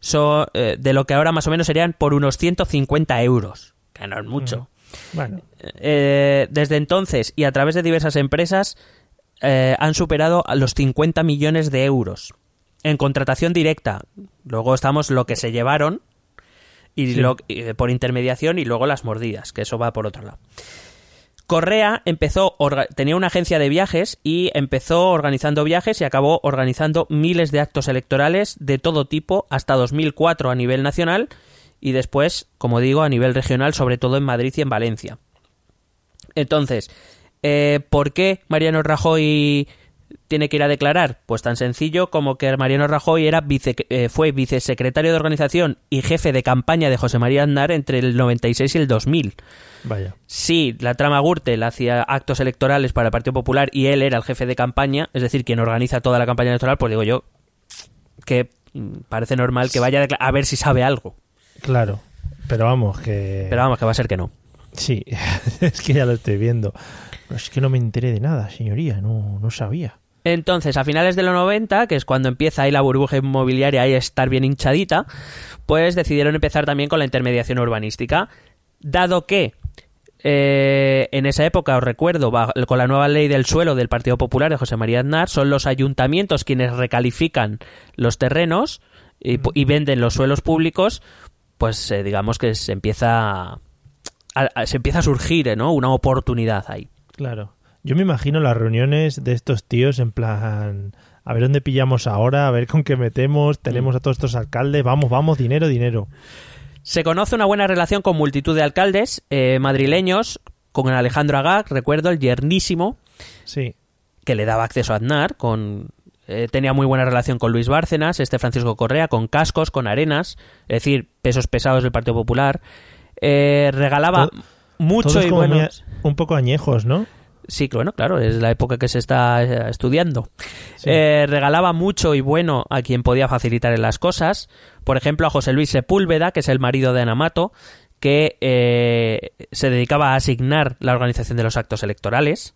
son, eh, de lo que ahora más o menos serían por unos 150 euros, que no es mucho. Bueno, Eh, desde entonces y a través de diversas empresas eh, han superado a los 50 millones de euros en contratación directa. Luego estamos lo que se llevaron y Sí. lo- y, eh, por intermediación y luego las mordidas, que eso va por otro lado. Correa empezó, tenía una agencia de viajes y empezó organizando viajes y acabó organizando miles de actos electorales de todo tipo hasta 2004 a nivel nacional y después, como digo, a nivel regional, sobre todo en Madrid y en Valencia. Entonces, eh, ¿por qué Mariano Rajoy tiene que ir a declarar? Pues tan sencillo como que Mariano Rajoy era vice- eh, fue vicesecretario de organización y jefe de campaña de José María Aznar entre el 96 y el 2000. vaya. Sí, la trama Gürtel hacía actos electorales para el Partido Popular y él era el jefe de campaña, es decir, quien organiza toda la campaña electoral, pues digo yo que parece normal que vaya a, a ver si sabe algo. Claro. Pero vamos, que... Pero vamos, que va a ser que no. Sí, es que ya lo estoy viendo. Pero es que no me enteré de nada, señoría, no, no sabía. Entonces, a finales de los 90, que es cuando empieza ahí la burbuja inmobiliaria ahí a estar bien hinchadita, pues decidieron empezar también con la intermediación urbanística, dado que eh, en esa época, os recuerdo, con la nueva ley del suelo del Partido Popular de José María Aznar, son los ayuntamientos quienes recalifican los terrenos y, y venden los suelos públicos, pues eh, digamos que se empieza a, a- se empieza a surgir ¿eh? ¿no? una oportunidad ahí. Claro. Yo me imagino las reuniones de estos tíos en plan... A ver dónde pillamos ahora, a ver con qué metemos, tenemos a todos estos alcaldes, vamos, vamos, dinero, dinero. Se conoce una buena relación con multitud de alcaldes eh, madrileños, con Alejandro Agag, recuerdo, el yernísimo, Sí, que le daba acceso a Aznar, con, eh, tenía muy buena relación con Luis Bárcenas, este Francisco Correa, con Cascos, con Arenas, es decir, pesos pesados del Partido Popular. Eh, regalaba Todo- mucho y bueno... un poco añejos, ¿no? Sí, bueno, claro, es la época que se está eh, estudiando. Sí. Eh, regalaba mucho y bueno a quien podía facilitar las cosas. Por ejemplo, a José Luis Sepúlveda, que es el marido de Ana Mato, que eh, se dedicaba a asignar la organización de los actos electorales.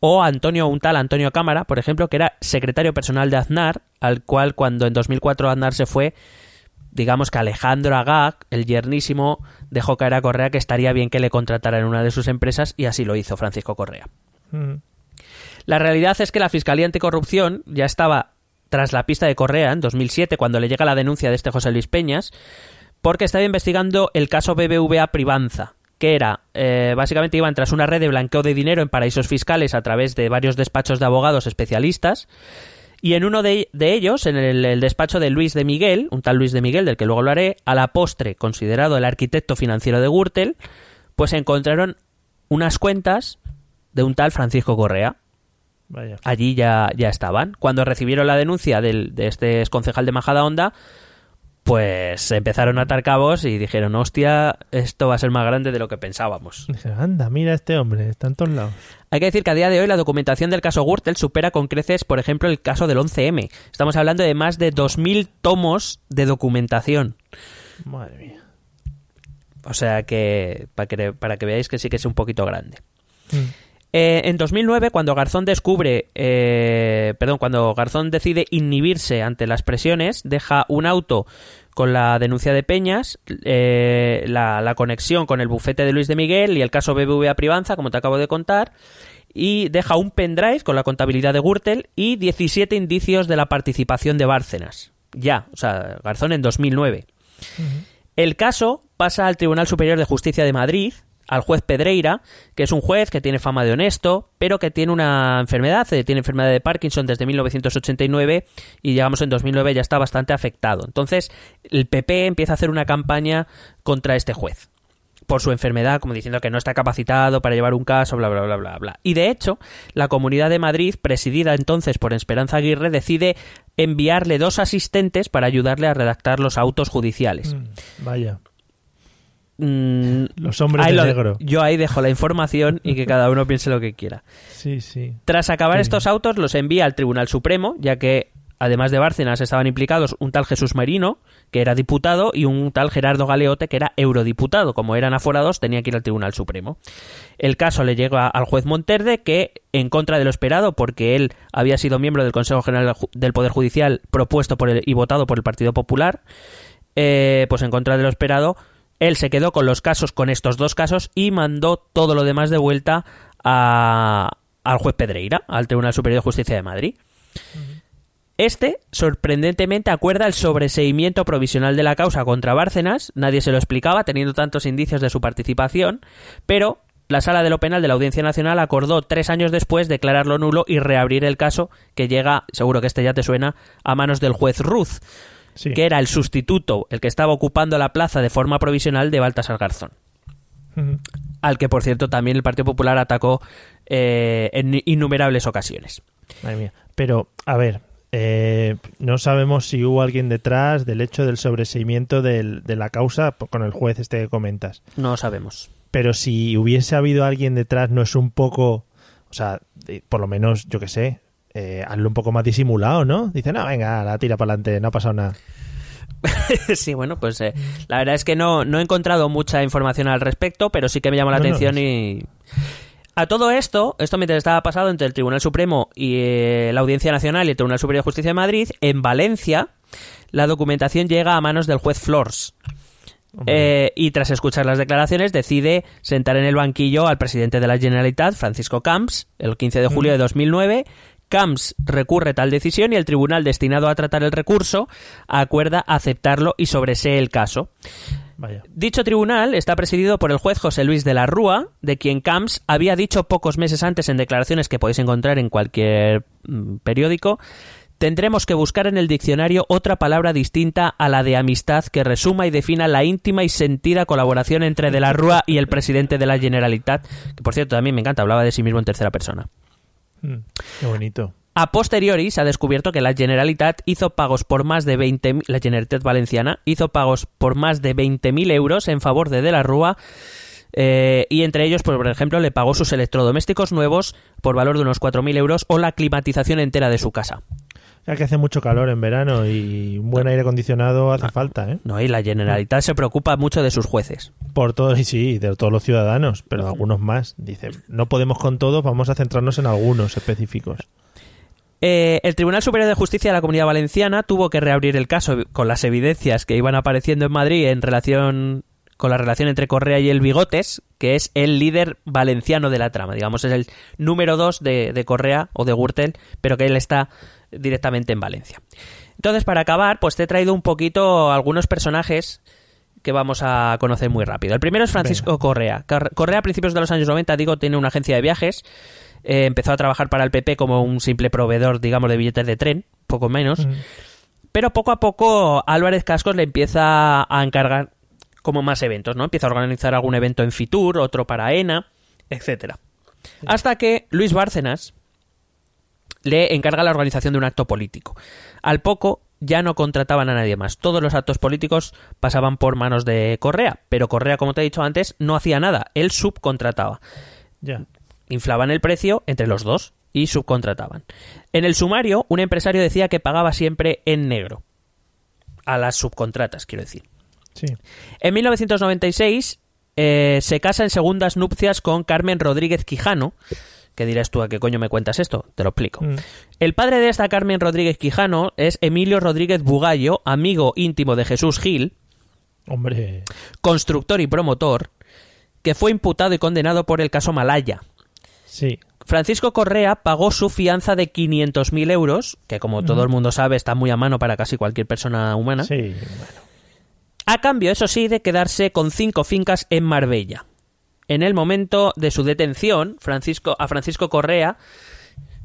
O Antonio, un tal Antonio Cámara, por ejemplo, que era secretario personal de Aznar, al cual cuando en 2004 Aznar se fue, digamos que Alejandro Agag, el yernísimo, dejó caer a Correa que estaría bien que le contratara en una de sus empresas y así lo hizo Francisco Correa. Mm. La realidad es que la Fiscalía Anticorrupción ya estaba tras la pista de Correa en 2007 cuando le llega la denuncia de este José Luis Peñas porque estaba investigando el caso BBVA Privanza que era, eh, básicamente iban tras una red de blanqueo de dinero en paraísos fiscales a través de varios despachos de abogados especialistas y en uno de, de ellos, en el, el despacho de Luis de Miguel, un tal Luis de Miguel, del que luego lo haré, a la postre considerado el arquitecto financiero de Gürtel, pues encontraron unas cuentas de un tal Francisco Correa. Vaya. Allí ya, ya estaban. Cuando recibieron la denuncia del, de este concejal de Majada Honda, pues empezaron a atar cabos y dijeron, hostia, esto va a ser más grande de lo que pensábamos. Dije, anda, mira este hombre, está en todos lados. Hay que decir que a día de hoy la documentación del caso Gürtel supera con creces, por ejemplo, el caso del 11M. Estamos hablando de más de 2.000 tomos de documentación. Madre mía. O sea que para, que para que veáis que sí que es un poquito grande. Mm. Eh, en 2009, cuando Garzón descubre, eh, perdón, cuando Garzón decide inhibirse ante las presiones, deja un auto con la denuncia de Peñas, eh, la, la conexión con el bufete de Luis de Miguel y el caso BBVA Privanza, como te acabo de contar, y deja un pendrive con la contabilidad de Gürtel y 17 indicios de la participación de Bárcenas. Ya, o sea, Garzón en 2009. El caso pasa al Tribunal Superior de Justicia de Madrid, al juez Pedreira, que es un juez que tiene fama de honesto, pero que tiene una enfermedad, eh, tiene enfermedad de Parkinson desde 1989 y llegamos en 2009 ya está bastante afectado. Entonces, el PP empieza a hacer una campaña contra este juez por su enfermedad, como diciendo que no está capacitado para llevar un caso, bla, bla, bla, bla, bla. Y de hecho, la Comunidad de Madrid, presidida entonces por Esperanza Aguirre, decide enviarle dos asistentes para ayudarle a redactar los autos judiciales. Mm, vaya. Mm, Los hombres de lo- negro. yo ahí dejo la información y que cada uno piense lo que quiera. Sí, sí. Tras acabar Sí. estos autos, los envía al Tribunal Supremo, ya que además de Bárcenas estaban implicados un tal Jesús Marino, que era diputado, y un tal Gerardo Galeote, que era eurodiputado. Como eran aforados, tenía que ir al Tribunal Supremo. El caso le llega al juez Monterde, que, en contra de lo esperado, porque él había sido miembro del Consejo General del Poder Judicial propuesto por el, y votado por el Partido Popular, eh, pues en contra de lo esperado, él se quedó con los casos, con estos dos casos, y mandó todo lo demás de vuelta a- al juez Pedreira, al Tribunal Superior de Justicia de Madrid. Este, sorprendentemente, acuerda el sobreseimiento provisional de la causa contra Bárcenas, nadie se lo explicaba, teniendo tantos indicios de su participación, pero la Sala de lo Penal de la Audiencia Nacional acordó tres años después declararlo nulo y reabrir el caso, que llega, seguro que este ya te suena, a manos del juez Ruz, Sí. que era el sustituto, el que estaba ocupando la plaza de forma provisional de Baltasar Garzón, al que, por cierto, también el Partido Popular atacó eh, en innumerables ocasiones. Madre mía. Pero, a ver, eh, no sabemos si hubo alguien detrás del hecho del sobreseimiento del- de la causa con el juez este que comentas. No sabemos. Pero si hubiese habido alguien detrás, no es un poco. O sea, por lo menos, yo qué sé, eh, hazlo un poco más disimulado, ¿no? Dice, no, venga, la tira para adelante, no ha pasado nada. sí, bueno, pues eh, la verdad es que no, no he encontrado mucha información al respecto, pero sí que me llamó la No, atención y... A todo esto, esto mientras estaba pasado entre el Tribunal Supremo y eh, la Audiencia Nacional y el Tribunal Superior de Justicia de Madrid, en Valencia, la documentación llega a manos del juez Flors. Eh, y tras escuchar las declaraciones decide sentar en el banquillo al presidente de la Generalitat, Francisco Camps, el 15 de julio de 2009. Camps recurre tal decisión y el tribunal destinado a tratar el recurso acuerda aceptarlo y sobresee el caso. vaya. Dicho tribunal está presidido por el juez José Luis de la Rúa, de quien Camps había dicho pocos meses antes en declaraciones que podéis encontrar en cualquier mm, periódico. Tendremos que buscar en el diccionario otra palabra distinta a la de amistad que resuma y defina la íntima y sentida colaboración entre De la Rúa y el presidente de la Generalitat, que por cierto también me encanta, hablaba de sí mismo en tercera persona. Mm, qué bonito. A posteriori se ha descubierto que la Generalitat hizo pagos por más de 20.000 la Generalitat Valenciana hizo pagos por más de 20.000 euros en favor de De la Rúa eh, y entre ellos, pues, por ejemplo, le pagó sus electrodomésticos nuevos por valor de unos 4.000 euros o la climatización entera de su casa. Ya que hace mucho calor en verano y un buen aire acondicionado hace falta, ¿eh? No, y la Generalitat se preocupa mucho de sus jueces. Por todos, y sí, de todos los ciudadanos, pero de algunos más. Dice, no podemos con todos, vamos a centrarnos en algunos específicos. Eh, el Tribunal Superior de Justicia de la Comunidad Valenciana tuvo que reabrir el caso con las evidencias que iban apareciendo en Madrid en relación con la relación entre Correa y el Bigotes, que es el líder valenciano de la trama. Digamos, es el número dos de, de Correa o de Gürtel, pero que él está directamente en Valencia. Entonces, para acabar, pues te he traído un poquito algunos personajes que vamos a conocer muy rápido. El primero es Francisco Correa. Correa, a principios de los años 90, digo, tiene una agencia de viajes. Eh, empezó a trabajar para el PP como un simple proveedor, digamos, de billetes de tren, poco menos. Mm. Pero poco a poco Álvarez Cascos le empieza a encargar como más eventos, ¿no? Empieza a organizar algún evento en Fitur, otro para ENA, etcétera. Hasta que Luis Bárcenas le encarga la organización de un acto político. Al poco ya no contrataban a nadie más. Todos los actos políticos pasaban por manos de Correa, pero Correa, como te he dicho antes, no hacía nada, él subcontrataba Ya. inflaban el precio entre los dos y subcontrataban. En el sumario, un empresario decía que pagaba siempre en negro. A las subcontratas, quiero decir. Sí. En 1996 eh, se casa en segundas nupcias con Carmen Rodríguez Quijano. Que dirás tú a qué coño me cuentas esto? Te lo explico. Mm. El padre de esta Carmen Rodríguez Quijano es Emilio Rodríguez Bugallo, amigo íntimo de Jesús Gil, Hombre. constructor y promotor, que fue imputado y condenado por el caso Malaya. Sí. Francisco Correa pagó su fianza de 500.000 euros, que como todo el mundo sabe está muy a mano para casi cualquier persona humana. Sí. Bueno. A cambio, eso sí, de quedarse con cinco fincas en Marbella. En el momento de su detención, Francisco, a Francisco Correa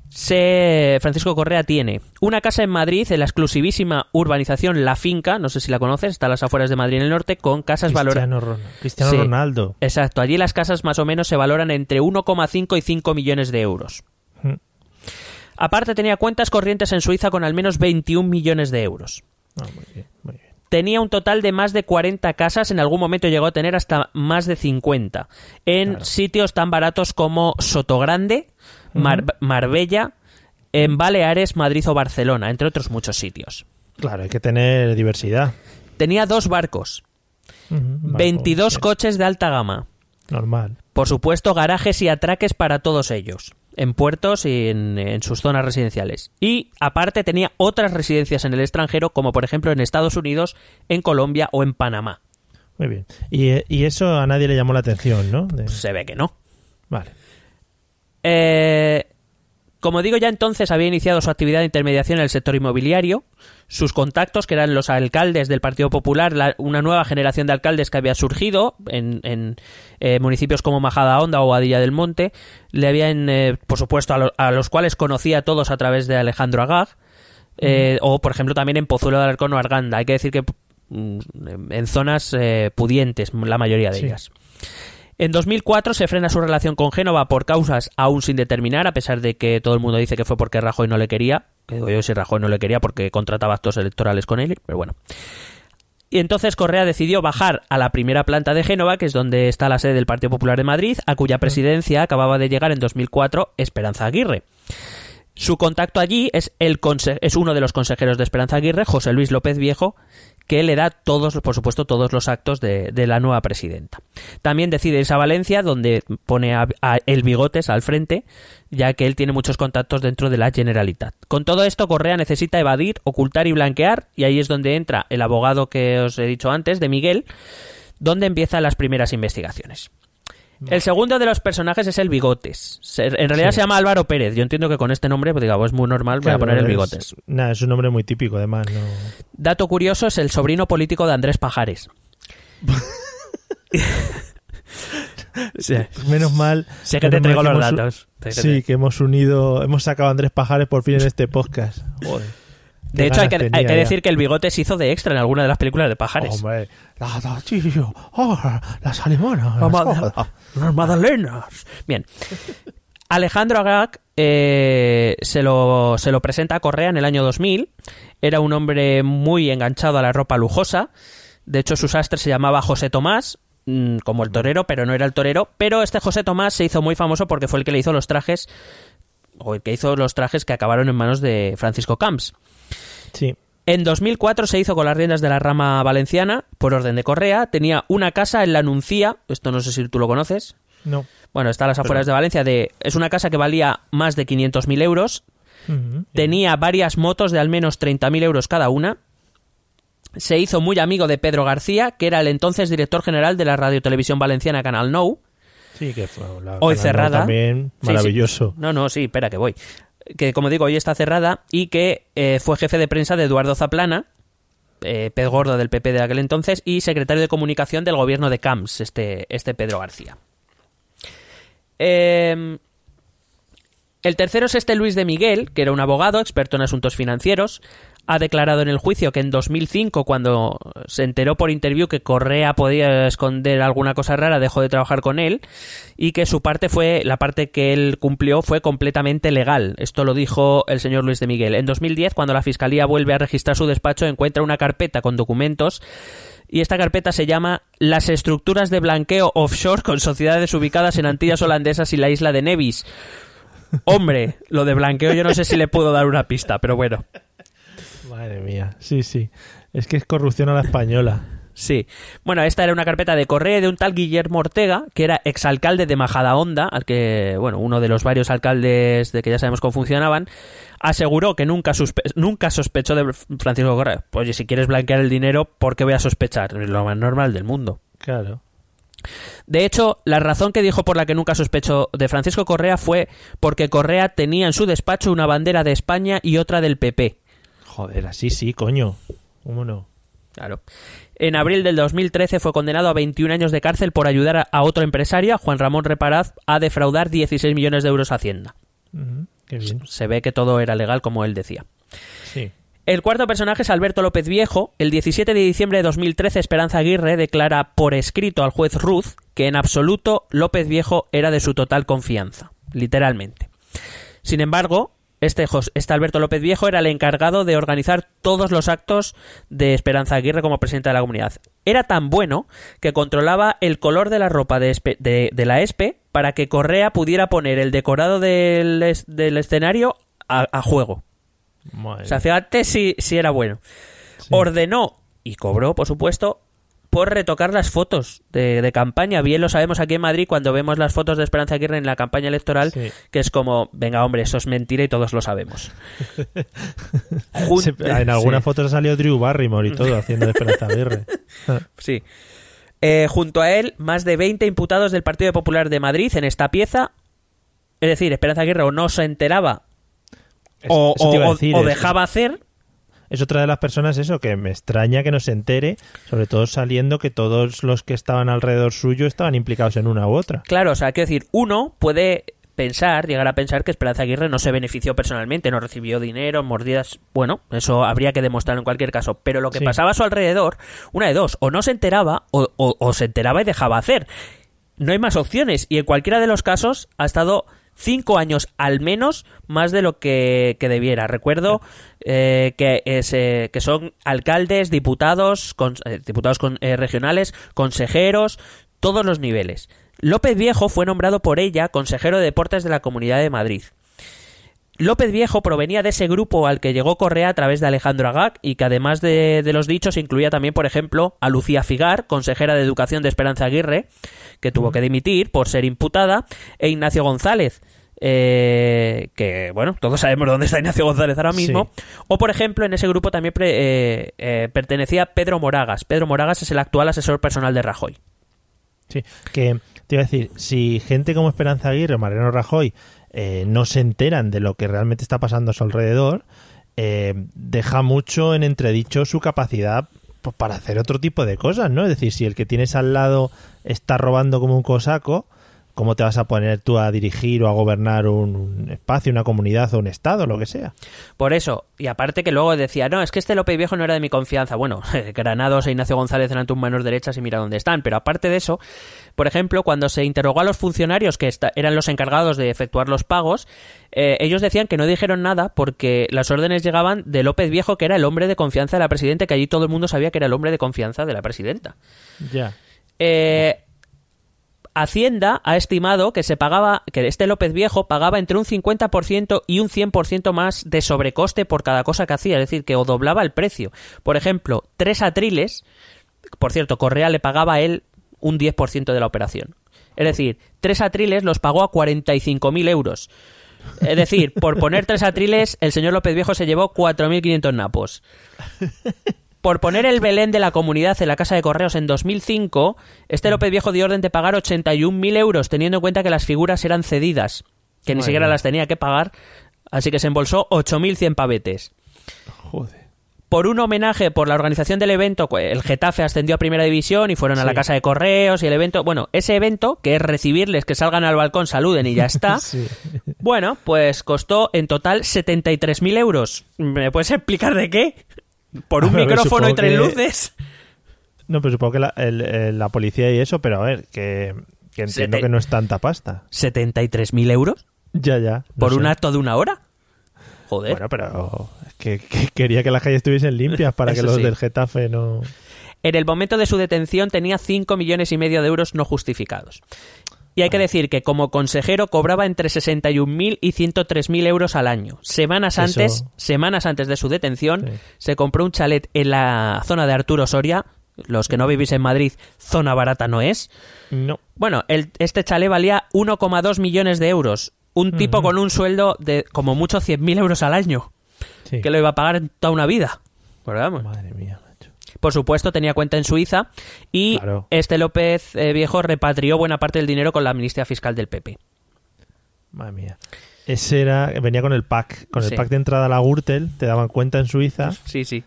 se, Francisco Correa tiene una casa en Madrid, en la exclusivísima urbanización La Finca, no sé si la conoces, está a las afueras de Madrid en el norte, con casas valoradas. Cristiano, Ron- Cristiano Sí. Ronaldo. Exacto, allí las casas más o menos se valoran entre 1,5 y 5 millones de euros. Mm. Aparte tenía cuentas corrientes en Suiza con al menos 21 millones de euros. Ah, muy bien, muy bien. Tenía un total de más de 40 casas, en algún momento llegó a tener hasta más de 50, en Claro. sitios tan baratos como Sotogrande, Mar- Marbella, en Baleares, Madrid o Barcelona, entre otros muchos sitios. Claro, hay que tener diversidad. Tenía dos barcos, Ujú, vale, 22 sí, coches de alta gama, Normal. por supuesto garajes y atraques para todos ellos, en puertos y en, en sus zonas residenciales. Y aparte tenía otras residencias en el extranjero, como por ejemplo en Estados Unidos, en Colombia o en Panamá. Muy bien. Y, eh, y eso a nadie le llamó la atención, ¿no? De- Se ve que no. Vale. Eh, como digo, ya entonces había iniciado su actividad de intermediación en el sector inmobiliario. Sus contactos, que eran los alcaldes del Partido Popular, la- una nueva generación de alcaldes que había surgido en, en, eh, municipios como Majadahonda o Adilla del Monte, le habían, eh, por supuesto, a, lo- a los cuales conocía a todos a través de Alejandro Agag, eh, o por ejemplo también en Pozuelo de Alarcón o Arganda. Hay que decir que mm, en zonas eh, pudientes, la mayoría de Sí. ellas. En 2004 se frena su relación con Génova por causas aún sin determinar, a pesar de que todo el mundo dice que fue porque Rajoy no le quería. Que digo yo si Rajoy no le quería porque contrataba actos electorales con él, pero bueno. Y entonces Correa decidió bajar a la primera planta de Génova, que es donde está la sede del Partido Popular de Madrid, a cuya presidencia acababa de llegar en 2004 Esperanza Aguirre. Su contacto allí es, el es uno de los consejeros de Esperanza Aguirre, José Luis López Viejo, que le da todos, por supuesto, todos los actos de, de la nueva presidenta. También decide irse a Valencia, donde pone a, a el Bigotes al frente, ya que él tiene muchos contactos dentro de la Generalitat. Con todo esto, Correa necesita evadir, ocultar y blanquear, y ahí es donde entra el abogado que os he dicho antes, de Miguel, donde empiezan las primeras investigaciones. El segundo de los personajes es el Bigotes. En realidad Sí. se llama Álvaro Pérez. Yo entiendo que con este nombre, pues digamos, es muy normal, voy a Claro, poner el es- Bigotes. Nada, es un nombre muy típico, además. No... Dato curioso es el sobrino político de Andrés Pajares. Sí. Menos mal. Sé que te traigo los hemos datos. Sí, que hemos unido, hemos sacado a Andrés Pajares por fin en este podcast. Joder. De hecho, hay que, hay decir que el bigote se hizo de extra en alguna de las películas de Pajares. Hombre, la, la- tío, oh, las alemanas. La oh, Las magdalenas. Bien. Alejandro Agag eh, se, lo, se lo presenta a Correa en el año 2000. Era un hombre muy enganchado a la ropa lujosa. De hecho, su sastre se llamaba José Tomás, mm, como el torero, pero no era el torero. Pero este José Tomás se hizo muy famoso porque fue el que le hizo los trajes, o el que hizo los trajes que acabaron en manos de Francisco Camps. Sí, En 2004 se hizo con las riendas de la rama valenciana por orden de Correa. Tenía una casa en la Nuncía, esto no sé si tú lo conoces. no. Bueno, está a las afueras de Valencia. De, es una casa que valía más de 500.000 euros. Tenía varias motos de al menos 30.000 euros cada una. Se hizo muy amigo de Pedro García, que era el entonces director general de la Radio Televisión Valenciana Canal Nou. Sí, que fue la Hoy Canal cerrada. También Sí, maravilloso. sí. No, no, sí, espera que voy. Que como digo, hoy está cerrada y que eh, fue jefe de prensa de Eduardo Zaplana, eh, gordo del PP de aquel entonces, y secretario de comunicación del gobierno de Camps, este, este Pedro García. Eh, el tercero es este Luis de Miguel, que era un abogado experto en asuntos financieros. Ha declarado en el juicio que en 2005, cuando se enteró por interview que Correa podía esconder alguna cosa rara, dejó de trabajar con él y que su parte fue, la parte que él cumplió fue completamente legal. Esto lo dijo el señor Luis de Miguel. En 2010, cuando la fiscalía vuelve a registrar su despacho, encuentra una carpeta con documentos y esta carpeta se llama Las estructuras de blanqueo offshore con sociedades ubicadas en Antillas holandesas y la isla de Nevis. Hombre, lo de blanqueo yo no sé si le puedo dar una pista, pero bueno. Madre mía, sí, sí. Es que es corrupción a la española. Sí. Bueno, esta era una carpeta de correo de un tal Guillermo Ortega, que era exalcalde de Majadahonda, al que, bueno, uno de los varios alcaldes de que ya sabemos cómo funcionaban, aseguró que nunca, suspe- nunca sospechó de Francisco Correa. Oye, si quieres blanquear el dinero, ¿por qué voy a sospechar? Es lo más normal del mundo. Claro. De hecho, la razón que dijo por la que nunca sospechó de Francisco Correa fue porque Correa tenía en su despacho una bandera de España y otra del PP. Joder, así sí, coño. ¿Cómo no? Claro. En abril del 2013 fue condenado a 21 años de cárcel por ayudar a, otro empresario, a Juan Ramón Reparaz, a defraudar 16 millones de euros a Hacienda. Ujú, Qué bien. Se ve que todo era legal, como él decía. Sí. El cuarto personaje es Alberto López Viejo. El 17 de diciembre de 2013, Esperanza Aguirre declara por escrito al juez Ruz que en absoluto López Viejo era de su total confianza, literalmente. Sin embargo, este, este Alberto López Viejo era el encargado de organizar todos los actos de Esperanza Aguirre como presidenta de la comunidad. Era tan bueno que controlaba el color de la ropa de, espe- de- de la ESPE para que Correa pudiera poner el decorado del, es- del escenario a- a juego. Madre O sea, fíjate si, si era bueno. Ordenó y cobró, por supuesto, por retocar las fotos de, de campaña. Bien lo sabemos aquí en Madrid cuando vemos las fotos de Esperanza Aguirre en la campaña electoral, Sí. que es como, venga hombre, eso es mentira y todos lo sabemos. Jun- en algunas Sí. fotos ha salido Drew Barrymore y todo haciendo de Esperanza Aguirre. Sí. Eh, junto a él, más de 20 imputados del Partido Popular de Madrid en esta pieza. Es decir, Esperanza Aguirre o no se enteraba o, decir, dejaba hacer. Es otra de las personas eso que me extraña que no se entere, sobre todo saliendo que todos los que estaban alrededor suyo estaban implicados en una u otra. Claro, o sea, quiero decir, uno puede pensar, llegar a pensar que Esperanza Aguirre no se benefició personalmente, no recibió dinero, mordidas. Bueno, eso habría que demostrar en cualquier caso. Pero lo que Sí. pasaba a su alrededor, una de dos, o no se enteraba o, o- o se enteraba y dejaba hacer. No hay más opciones. Y en cualquiera de los casos ha estado cinco años al menos más de lo que, que debiera. Recuerdo eh, que, es, eh, que son alcaldes, diputados, con- eh, diputados con- eh, regionales, consejeros, todos los niveles. López Viejo fue nombrado por ella consejero de deportes de la Comunidad de Madrid. López Viejo provenía de ese grupo al que llegó Correa a través de Alejandro Agag y que además de, de los dichos incluía también, por ejemplo, a Lucía Figar, consejera de Educación de Esperanza Aguirre, que tuvo que dimitir por ser imputada, e Ignacio González, eh, que, bueno, todos sabemos dónde está Ignacio González ahora mismo. O, por ejemplo, en ese grupo también pre- eh, eh, pertenecía Pedro Moragas. Pedro Moragas es el actual asesor personal de Rajoy. Sí, que te iba a decir, si gente como Esperanza Aguirre o Mariano Rajoy eh, no se enteran de lo que realmente está pasando a su alrededor, eh, deja mucho en entredicho su capacidad pues, para hacer otro tipo de cosas, ¿no? Es decir, si el que tienes al lado está robando como un cosaco, ¿cómo te vas a poner tú a dirigir o a gobernar un, espacio, una comunidad o un estado, lo que sea? Por eso, y aparte que luego decía, no, es que este López Viejo no era de mi confianza. Bueno, Granados e Ignacio González eran tus manos derechas y mira dónde están. Pero aparte de eso, por ejemplo, cuando se interrogó a los funcionarios que eran los encargados de efectuar los pagos, eh, ellos decían que no dijeron nada porque las órdenes llegaban de López Viejo, que era el hombre de confianza de la presidenta, que allí todo el mundo sabía que era el hombre de confianza de la presidenta. Ya. Eh, Hacienda ha estimado que se pagaba, que este López Viejo pagaba entre un 50% y un 100% más de sobrecoste por cada cosa que hacía, es decir, que o doblaba el precio. Por ejemplo, tres atriles, por cierto, Correa le pagaba a él un 10% de la operación. Es decir, tres atriles los pagó a 45.000 euros. Es decir, por poner tres atriles, el señor López Viejo se llevó 4.500 napos. Por poner el Belén de la comunidad en la Casa de Correos en 2005, este López Viejo dio orden de pagar 81.000 euros, teniendo en cuenta que las figuras eran cedidas, que ni siquiera las tenía que pagar, así que se embolsó 8.100 pavetes. Joder. Por un homenaje por la organización del evento, el Getafe ascendió a Primera División y fueron a la. Casa de Correos y el evento, bueno, ese evento, que es recibirles, que salgan al balcón, saluden y ya está, Sí. bueno, pues costó en total 73.000 euros. ¿Me puedes explicar de qué? ¿Por un ver, micrófono y tres que- luces? No, pero supongo que la, el- el- la policía y eso, pero a ver, que, que entiendo Sete- que no es tanta pasta. ¿73.000 euros? Ya, ya. no ¿Por sé. un acto de una hora? Joder. Bueno, pero es que, que quería que las calles estuviesen limpias para que los sí. del Getafe no... En el momento de su detención tenía 5 millones y medio de euros no justificados. Y hay que decir que como consejero cobraba entre 61.000 y 103.000 euros al año. Semanas Eso- antes, semanas antes de su detención, Sí. se compró un chalet en la zona de Arturo Soria. Los que no vivís en Madrid, zona barata no es. No. Bueno, el- este chalet valía 1,2 millones de euros. Un tipo con un sueldo de como mucho 100.000 euros al año. Sí. Que lo iba a pagar en toda una vida. Vamos. Madre mía. Por supuesto, tenía cuenta en Suiza y Claro. este López eh, Viejo repatrió buena parte del dinero con la amnistía fiscal del PP. Madre mía. Ese era... Venía con el pack. Con el Sí. pack de entrada a la Gürtel, te daban cuenta en Suiza. Sí, sí.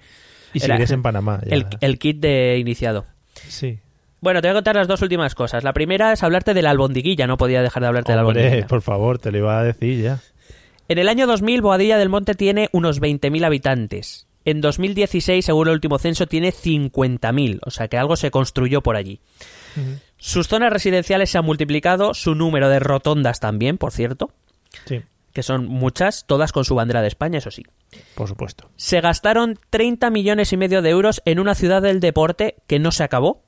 Y seguirías en Panamá. ya. el, el kit de iniciado. Sí. Bueno, te voy a contar las dos últimas cosas. La primera es hablarte de la albondiguilla. No podía dejar de hablarte de la albondiguilla. por favor, te lo iba a decir ya. En el año 2000, Boadilla del Monte tiene unos 20.000 habitantes. En 2016, según el último censo, tiene 50.000. O sea que algo se construyó por allí. Sus zonas residenciales se han multiplicado, su número de rotondas también, por cierto, Sí, que son muchas, todas con su bandera de España, eso sí. por supuesto. Se gastaron 30 millones y medio de euros en una ciudad del deporte que no se acabó.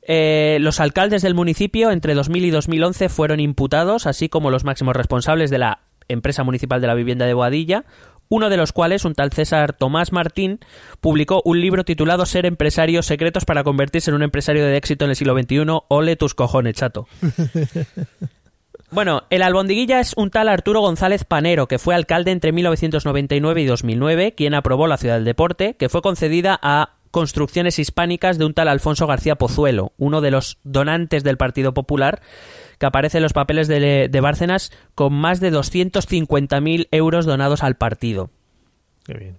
Eh, los alcaldes del municipio entre 2000 y 2011 fueron imputados, así como los máximos responsables de la empresa municipal de la vivienda de Boadilla, uno de los cuales, un tal César Tomás Martín, publicó un libro titulado Ser empresario secretos para convertirse en un empresario de éxito en el siglo XXI. Ole tus cojones, chato. Bueno, el albondiguilla es un tal Arturo González Panero, que fue alcalde entre 1999 y 2009, quien aprobó la ciudad del deporte, que fue concedida a construcciones hispánicas de un tal Alfonso García Pozuelo, uno de los donantes del Partido Popular, que aparece en los papeles de, de Bárcenas con más de 250.000 euros donados al partido Qué bien.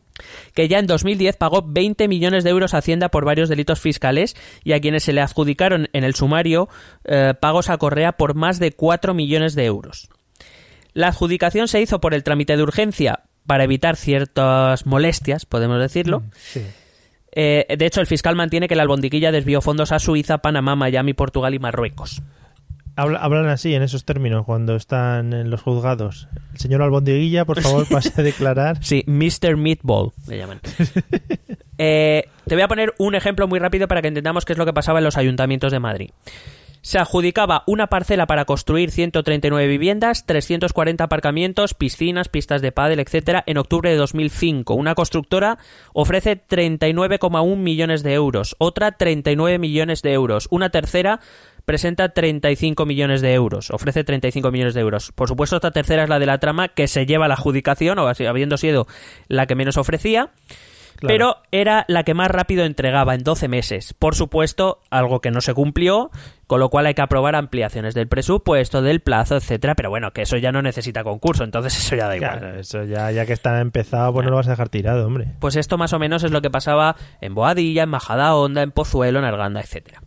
que ya en 2010 pagó 20 millones de euros a Hacienda por varios delitos fiscales y a quienes se le adjudicaron en el sumario eh, pagos a Correa por más de 4 millones de euros. La adjudicación se hizo por el trámite de urgencia para evitar ciertas molestias, podemos decirlo. Sí. Eh, de hecho, el fiscal mantiene que la albondiquilla desvió fondos a Suiza, Panamá, Miami, Portugal y Marruecos. Habla- hablan así, en esos términos, cuando están en los juzgados. El señor Albondiguilla, por favor, pase a declarar. Sí, Mr. Meatball le llaman. Eh, te voy a poner un ejemplo muy rápido para que entendamos qué es lo que pasaba en los ayuntamientos de Madrid. Se adjudicaba una parcela para construir 139 viviendas, 340 aparcamientos, piscinas, pistas de pádel, etcétera, en octubre de 2005. Una constructora ofrece 39,1 millones de euros, otra 39 millones de euros, una tercera presenta 35 millones de euros, ofrece 35 millones de euros. Por supuesto, esta tercera es la de la trama que se lleva la adjudicación, o así, habiendo sido la que menos ofrecía. Claro. Pero era la que más rápido entregaba en 12 meses. Por supuesto, algo que no se cumplió, con lo cual hay que aprobar ampliaciones del presupuesto, del plazo, etcétera. Pero bueno, que eso ya no necesita concurso, entonces eso ya da igual. Claro, eso ya, ya que está empezado, pues no lo vas a dejar tirado, hombre. Pues esto más o menos es lo que pasaba en Boadilla, en Majada Honda, en Pozuelo, en Arganda, etcétera.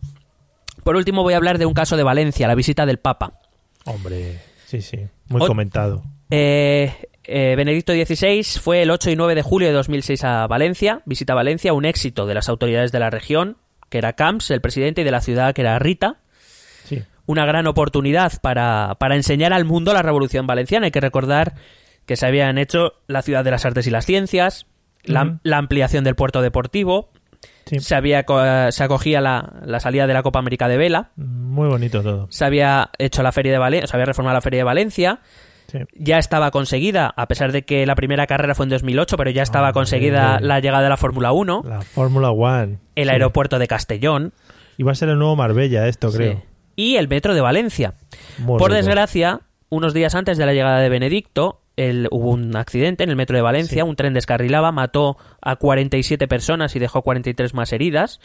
Por último, voy a hablar de un caso de Valencia, la visita del Papa. Hombre, sí, sí, muy comentado. Eh, eh, Benedicto XVI fue el 8 y 9 de julio de 2006 a Valencia, visita a Valencia, un éxito de las autoridades de la región, que era Camps, el presidente, y de la ciudad, que era Rita. Sí, Una gran oportunidad para, para enseñar al mundo la revolución valenciana. Hay que recordar que se habían hecho la ciudad de las artes y las ciencias, la ampliación del puerto deportivo, sí. se, había, se acogía la, la salida de la Copa América de Vela, Muy bonito todo. se había hecho la feria de Valencia, se había reformado la feria de Valencia, Sí. ya estaba conseguida, a pesar de que la primera carrera fue en 2008, pero ya estaba conseguida la llegada de la Fórmula 1, La Fórmula One. el Sí. aeropuerto de Castellón Iba a ser el nuevo Marbella, esto creo. y el metro de Valencia. Muy Por rico. desgracia, unos días antes de la llegada de Benedicto, el- hubo un accidente en el metro de Valencia, Sí. un tren descarrilaba, mató a 47 personas y dejó 43 más heridas.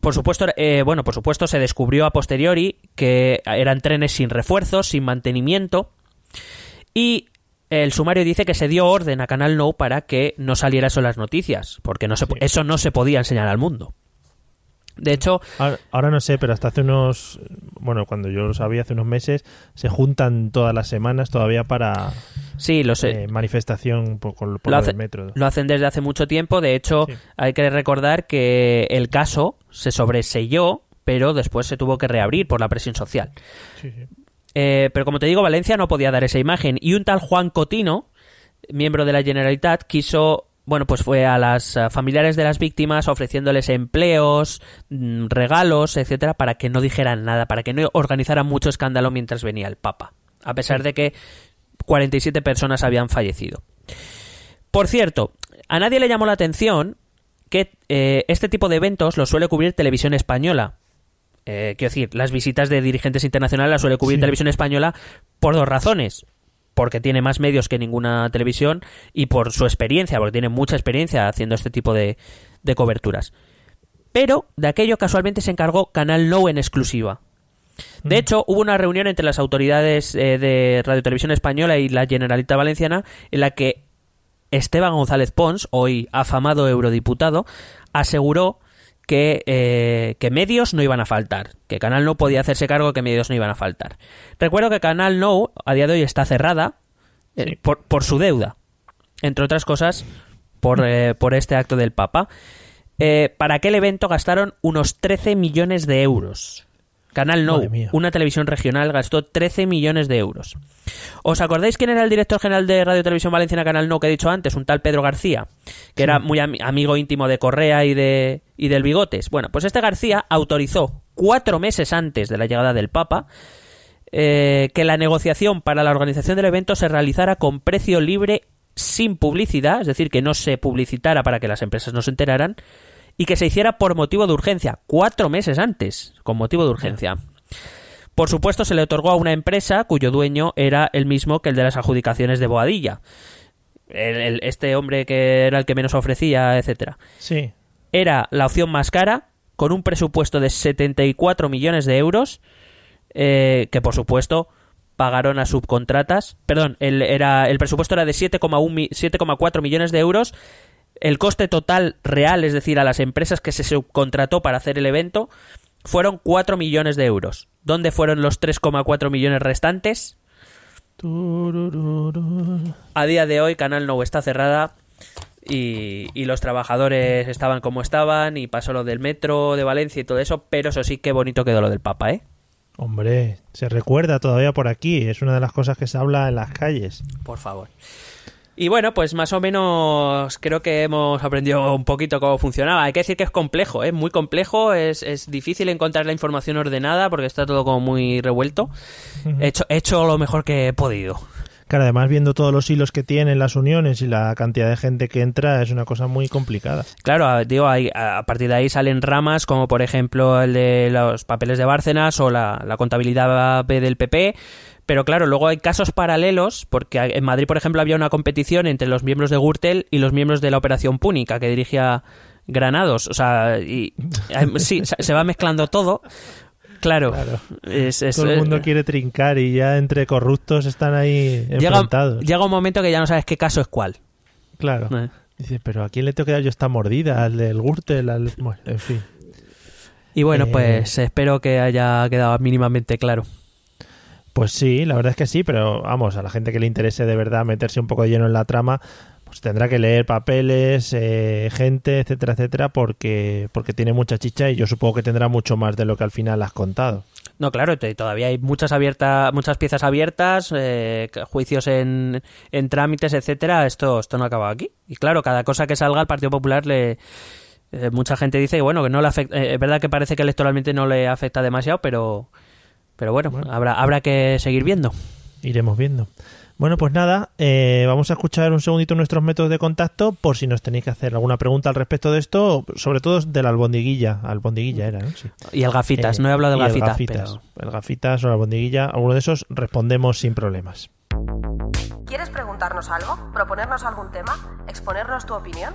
Por supuesto, eh, bueno, por supuesto se descubrió a posteriori que eran trenes sin refuerzos, sin mantenimiento y el sumario dice que se dio orden a Canal No para que no saliera eso en las noticias, porque no se, Sí. eso no se podía enseñar al mundo. De hecho, Ahora, ahora no sé, pero hasta hace unos. Bueno, cuando yo lo sabía, hace unos meses, se juntan todas las semanas todavía para sí, lo sé. eh, manifestación por, por Lo lo hace- del metro. Lo hacen desde hace mucho tiempo. De hecho, Sí. hay que recordar que el caso se sobreselló, pero después se tuvo que reabrir por la presión social. Sí, sí. Eh, pero como te digo, Valencia no podía dar esa imagen. Y un tal Juan Cotino, miembro de la Generalitat, quiso. Bueno, pues fue a las eh, familiares de las víctimas ofreciéndoles empleos, mm, regalos, etcétera, para que no dijeran nada, para que no organizaran mucho escándalo mientras venía el Papa. A pesar de que 47 personas habían fallecido. Por cierto, a nadie le llamó la atención que eh, este tipo de eventos lo suele cubrir Televisión Española. Eh, quiero decir, las visitas de dirigentes internacionales las suele cubrir Sí. Televisión Española por dos razones. Porque tiene más medios que ninguna televisión y por su experiencia, porque tiene mucha experiencia haciendo este tipo de, de coberturas. Pero de aquello casualmente se encargó Canal No en exclusiva. De hecho, hubo una reunión entre las autoridades eh, de Radio Televisión Española y la Generalitat Valenciana en la que Esteban González Pons, hoy afamado eurodiputado, aseguró que, eh, que medios no iban a faltar, que Canal No podía hacerse cargo de que medios no iban a faltar. Recuerdo que Canal No a día de hoy está cerrada eh, por, por su deuda, entre otras cosas por, eh, por este acto del Papa. Para aquel evento gastaron unos 13 millones de euros. Canal No, una televisión regional, gastó 13 millones de euros. ¿Os acordáis quién era el director general de Radio Televisión Valenciana Canal No que he dicho antes? Un tal Pedro García, que era muy ami- amigo íntimo de Correa y, de, y del Bigotes. Bueno, pues este García autorizó cuatro meses antes de la llegada del Papa eh, que la negociación para la organización del evento se realizara con precio libre sin publicidad, es decir, que no se publicitara para que las empresas no se enteraran, y que se hiciera por motivo de urgencia, cuatro meses antes, con motivo de urgencia. Por supuesto, se le otorgó a una empresa cuyo dueño era el mismo que el de las adjudicaciones de Boadilla. El- el- este hombre que era el que menos ofrecía, etcétera Sí. era la opción más cara, con un presupuesto de 74 millones de euros, eh, que por supuesto pagaron a subcontratas. Perdón, el, era, el presupuesto era de 7,1 mi- 7,4 millones de euros. El coste total real, es decir, a las empresas que se subcontrató para hacer el evento, fueron 4 millones de euros. ¿Dónde fueron los 3,4 millones restantes? A día de hoy Canal No está cerrada y, y los trabajadores estaban como estaban y pasó lo del metro de Valencia y todo eso, pero eso sí, qué bonito quedó lo del Papa, ¿eh? Hombre, se recuerda todavía por aquí. Es una de las cosas que se habla en las calles. Por favor. Y bueno, pues más o menos creo que hemos aprendido un poquito cómo funcionaba. Hay que decir que es complejo, es muy complejo, es, es difícil encontrar la información ordenada porque está todo como muy revuelto. He hecho, he hecho lo mejor que he podido. Claro, además viendo todos los hilos que tienen las uniones y la cantidad de gente que entra, es una cosa muy complicada. Claro, digo, hay- a a partir de ahí salen ramas como por ejemplo el de los papeles de Bárcenas o la, la contabilidad B del PP. Pero claro, luego hay casos paralelos, porque en Madrid, por ejemplo, había una competición entre los miembros de Gürtel y los miembros de la Operación Púnica, que dirigía Granados. O sea, y, sí, se va mezclando todo. Claro, Claro. es- es- Todo el mundo eh, quiere trincar y ya entre corruptos están ahí enfrentados. llega un momento que ya no sabes qué caso es cuál. Claro. Eh. Pero ¿a quién le tengo que dar yo esta mordida? ¿Al del Gürtel? Al... Bueno, en fin. Y bueno, Eh. pues espero que haya quedado mínimamente claro. Pues sí, la verdad es que sí, pero vamos, a la gente que le interese de verdad meterse un poco de lleno en la trama, pues tendrá que leer papeles, eh, gente, etcétera, etcétera, porque, porque tiene mucha chicha y yo supongo que tendrá mucho más de lo que al final has contado. No, claro, todavía hay muchas abiertas, muchas piezas abiertas, eh, juicios en, en trámites, etcétera. Esto, esto no acaba aquí. Y claro, cada cosa que salga al Partido Popular le eh, mucha gente dice bueno que no le afecta. eh, es verdad que parece que electoralmente no le afecta demasiado, pero pero bueno, Bueno. habrá habrá que seguir viendo. Iremos viendo. Bueno, pues nada, eh, vamos a escuchar un segundito nuestros métodos de contacto por si nos tenéis que hacer alguna pregunta al respecto de esto, sobre todo de la albondiguilla. Albondiguilla era, ¿no? Sí. Y el gafitas, Eh, no he hablado del y el gafitas, gafitas. pero El gafitas o la albondiguilla, alguno de esos respondemos sin problemas. ¿Quieres preguntarnos algo? ¿Proponernos algún tema? ¿Exponernos tu opinión?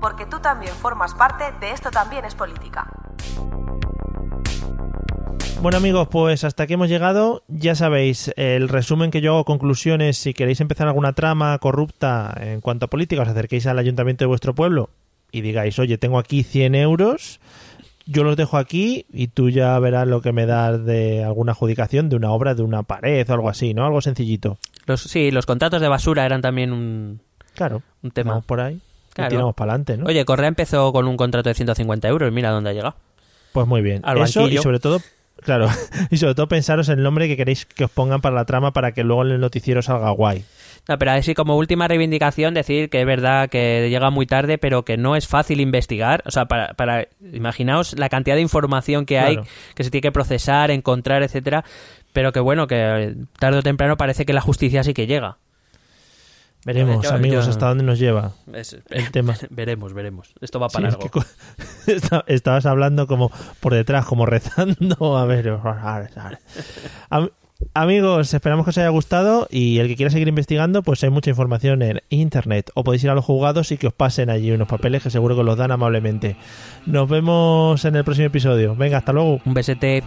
Porque tú también formas parte de Esto también es política. Bueno amigos, pues hasta aquí hemos llegado. Ya sabéis, el resumen que yo hago, conclusiones, si queréis empezar alguna trama corrupta en cuanto a política, os acerquéis al ayuntamiento de vuestro pueblo y digáis, oye, tengo aquí 100 euros, yo los dejo aquí y tú ya verás lo que me das de alguna adjudicación, de una obra, de una pared o algo así, ¿no? Algo sencillito. los sí, los contratos de basura eran también un, Claro, un tema. vamos por ahí Claro. y tiramos para adelante, ¿no? Oye, Correa empezó con un contrato de 150 euros, mira dónde ha llegado. Pues muy bien. Al Eso y sobre todo, claro, y sobre todo pensaros el nombre que queréis que os pongan para la trama para que luego en el noticiero salga guay. No, pero así como última reivindicación decir que es verdad que llega muy tarde, pero que no es fácil investigar. O sea, para, para imaginaos la cantidad de información que hay, Claro. que se tiene que procesar, encontrar, etcétera. Pero que bueno, que tarde o temprano parece que la justicia sí que llega. Veremos, Yo- amigos, yo- hasta dónde nos lleva Es- el tema. veremos, veremos. Esto va Sí, para es que esta- estabas hablando como por detrás, como rezando. A ver, Am- amigos, esperamos que os haya gustado y el que quiera seguir investigando, pues hay mucha información en internet. O podéis ir a los juzgados y que os pasen allí unos papeles que seguro que os los dan amablemente. Nos vemos en el próximo episodio. Venga, hasta luego. Un besete.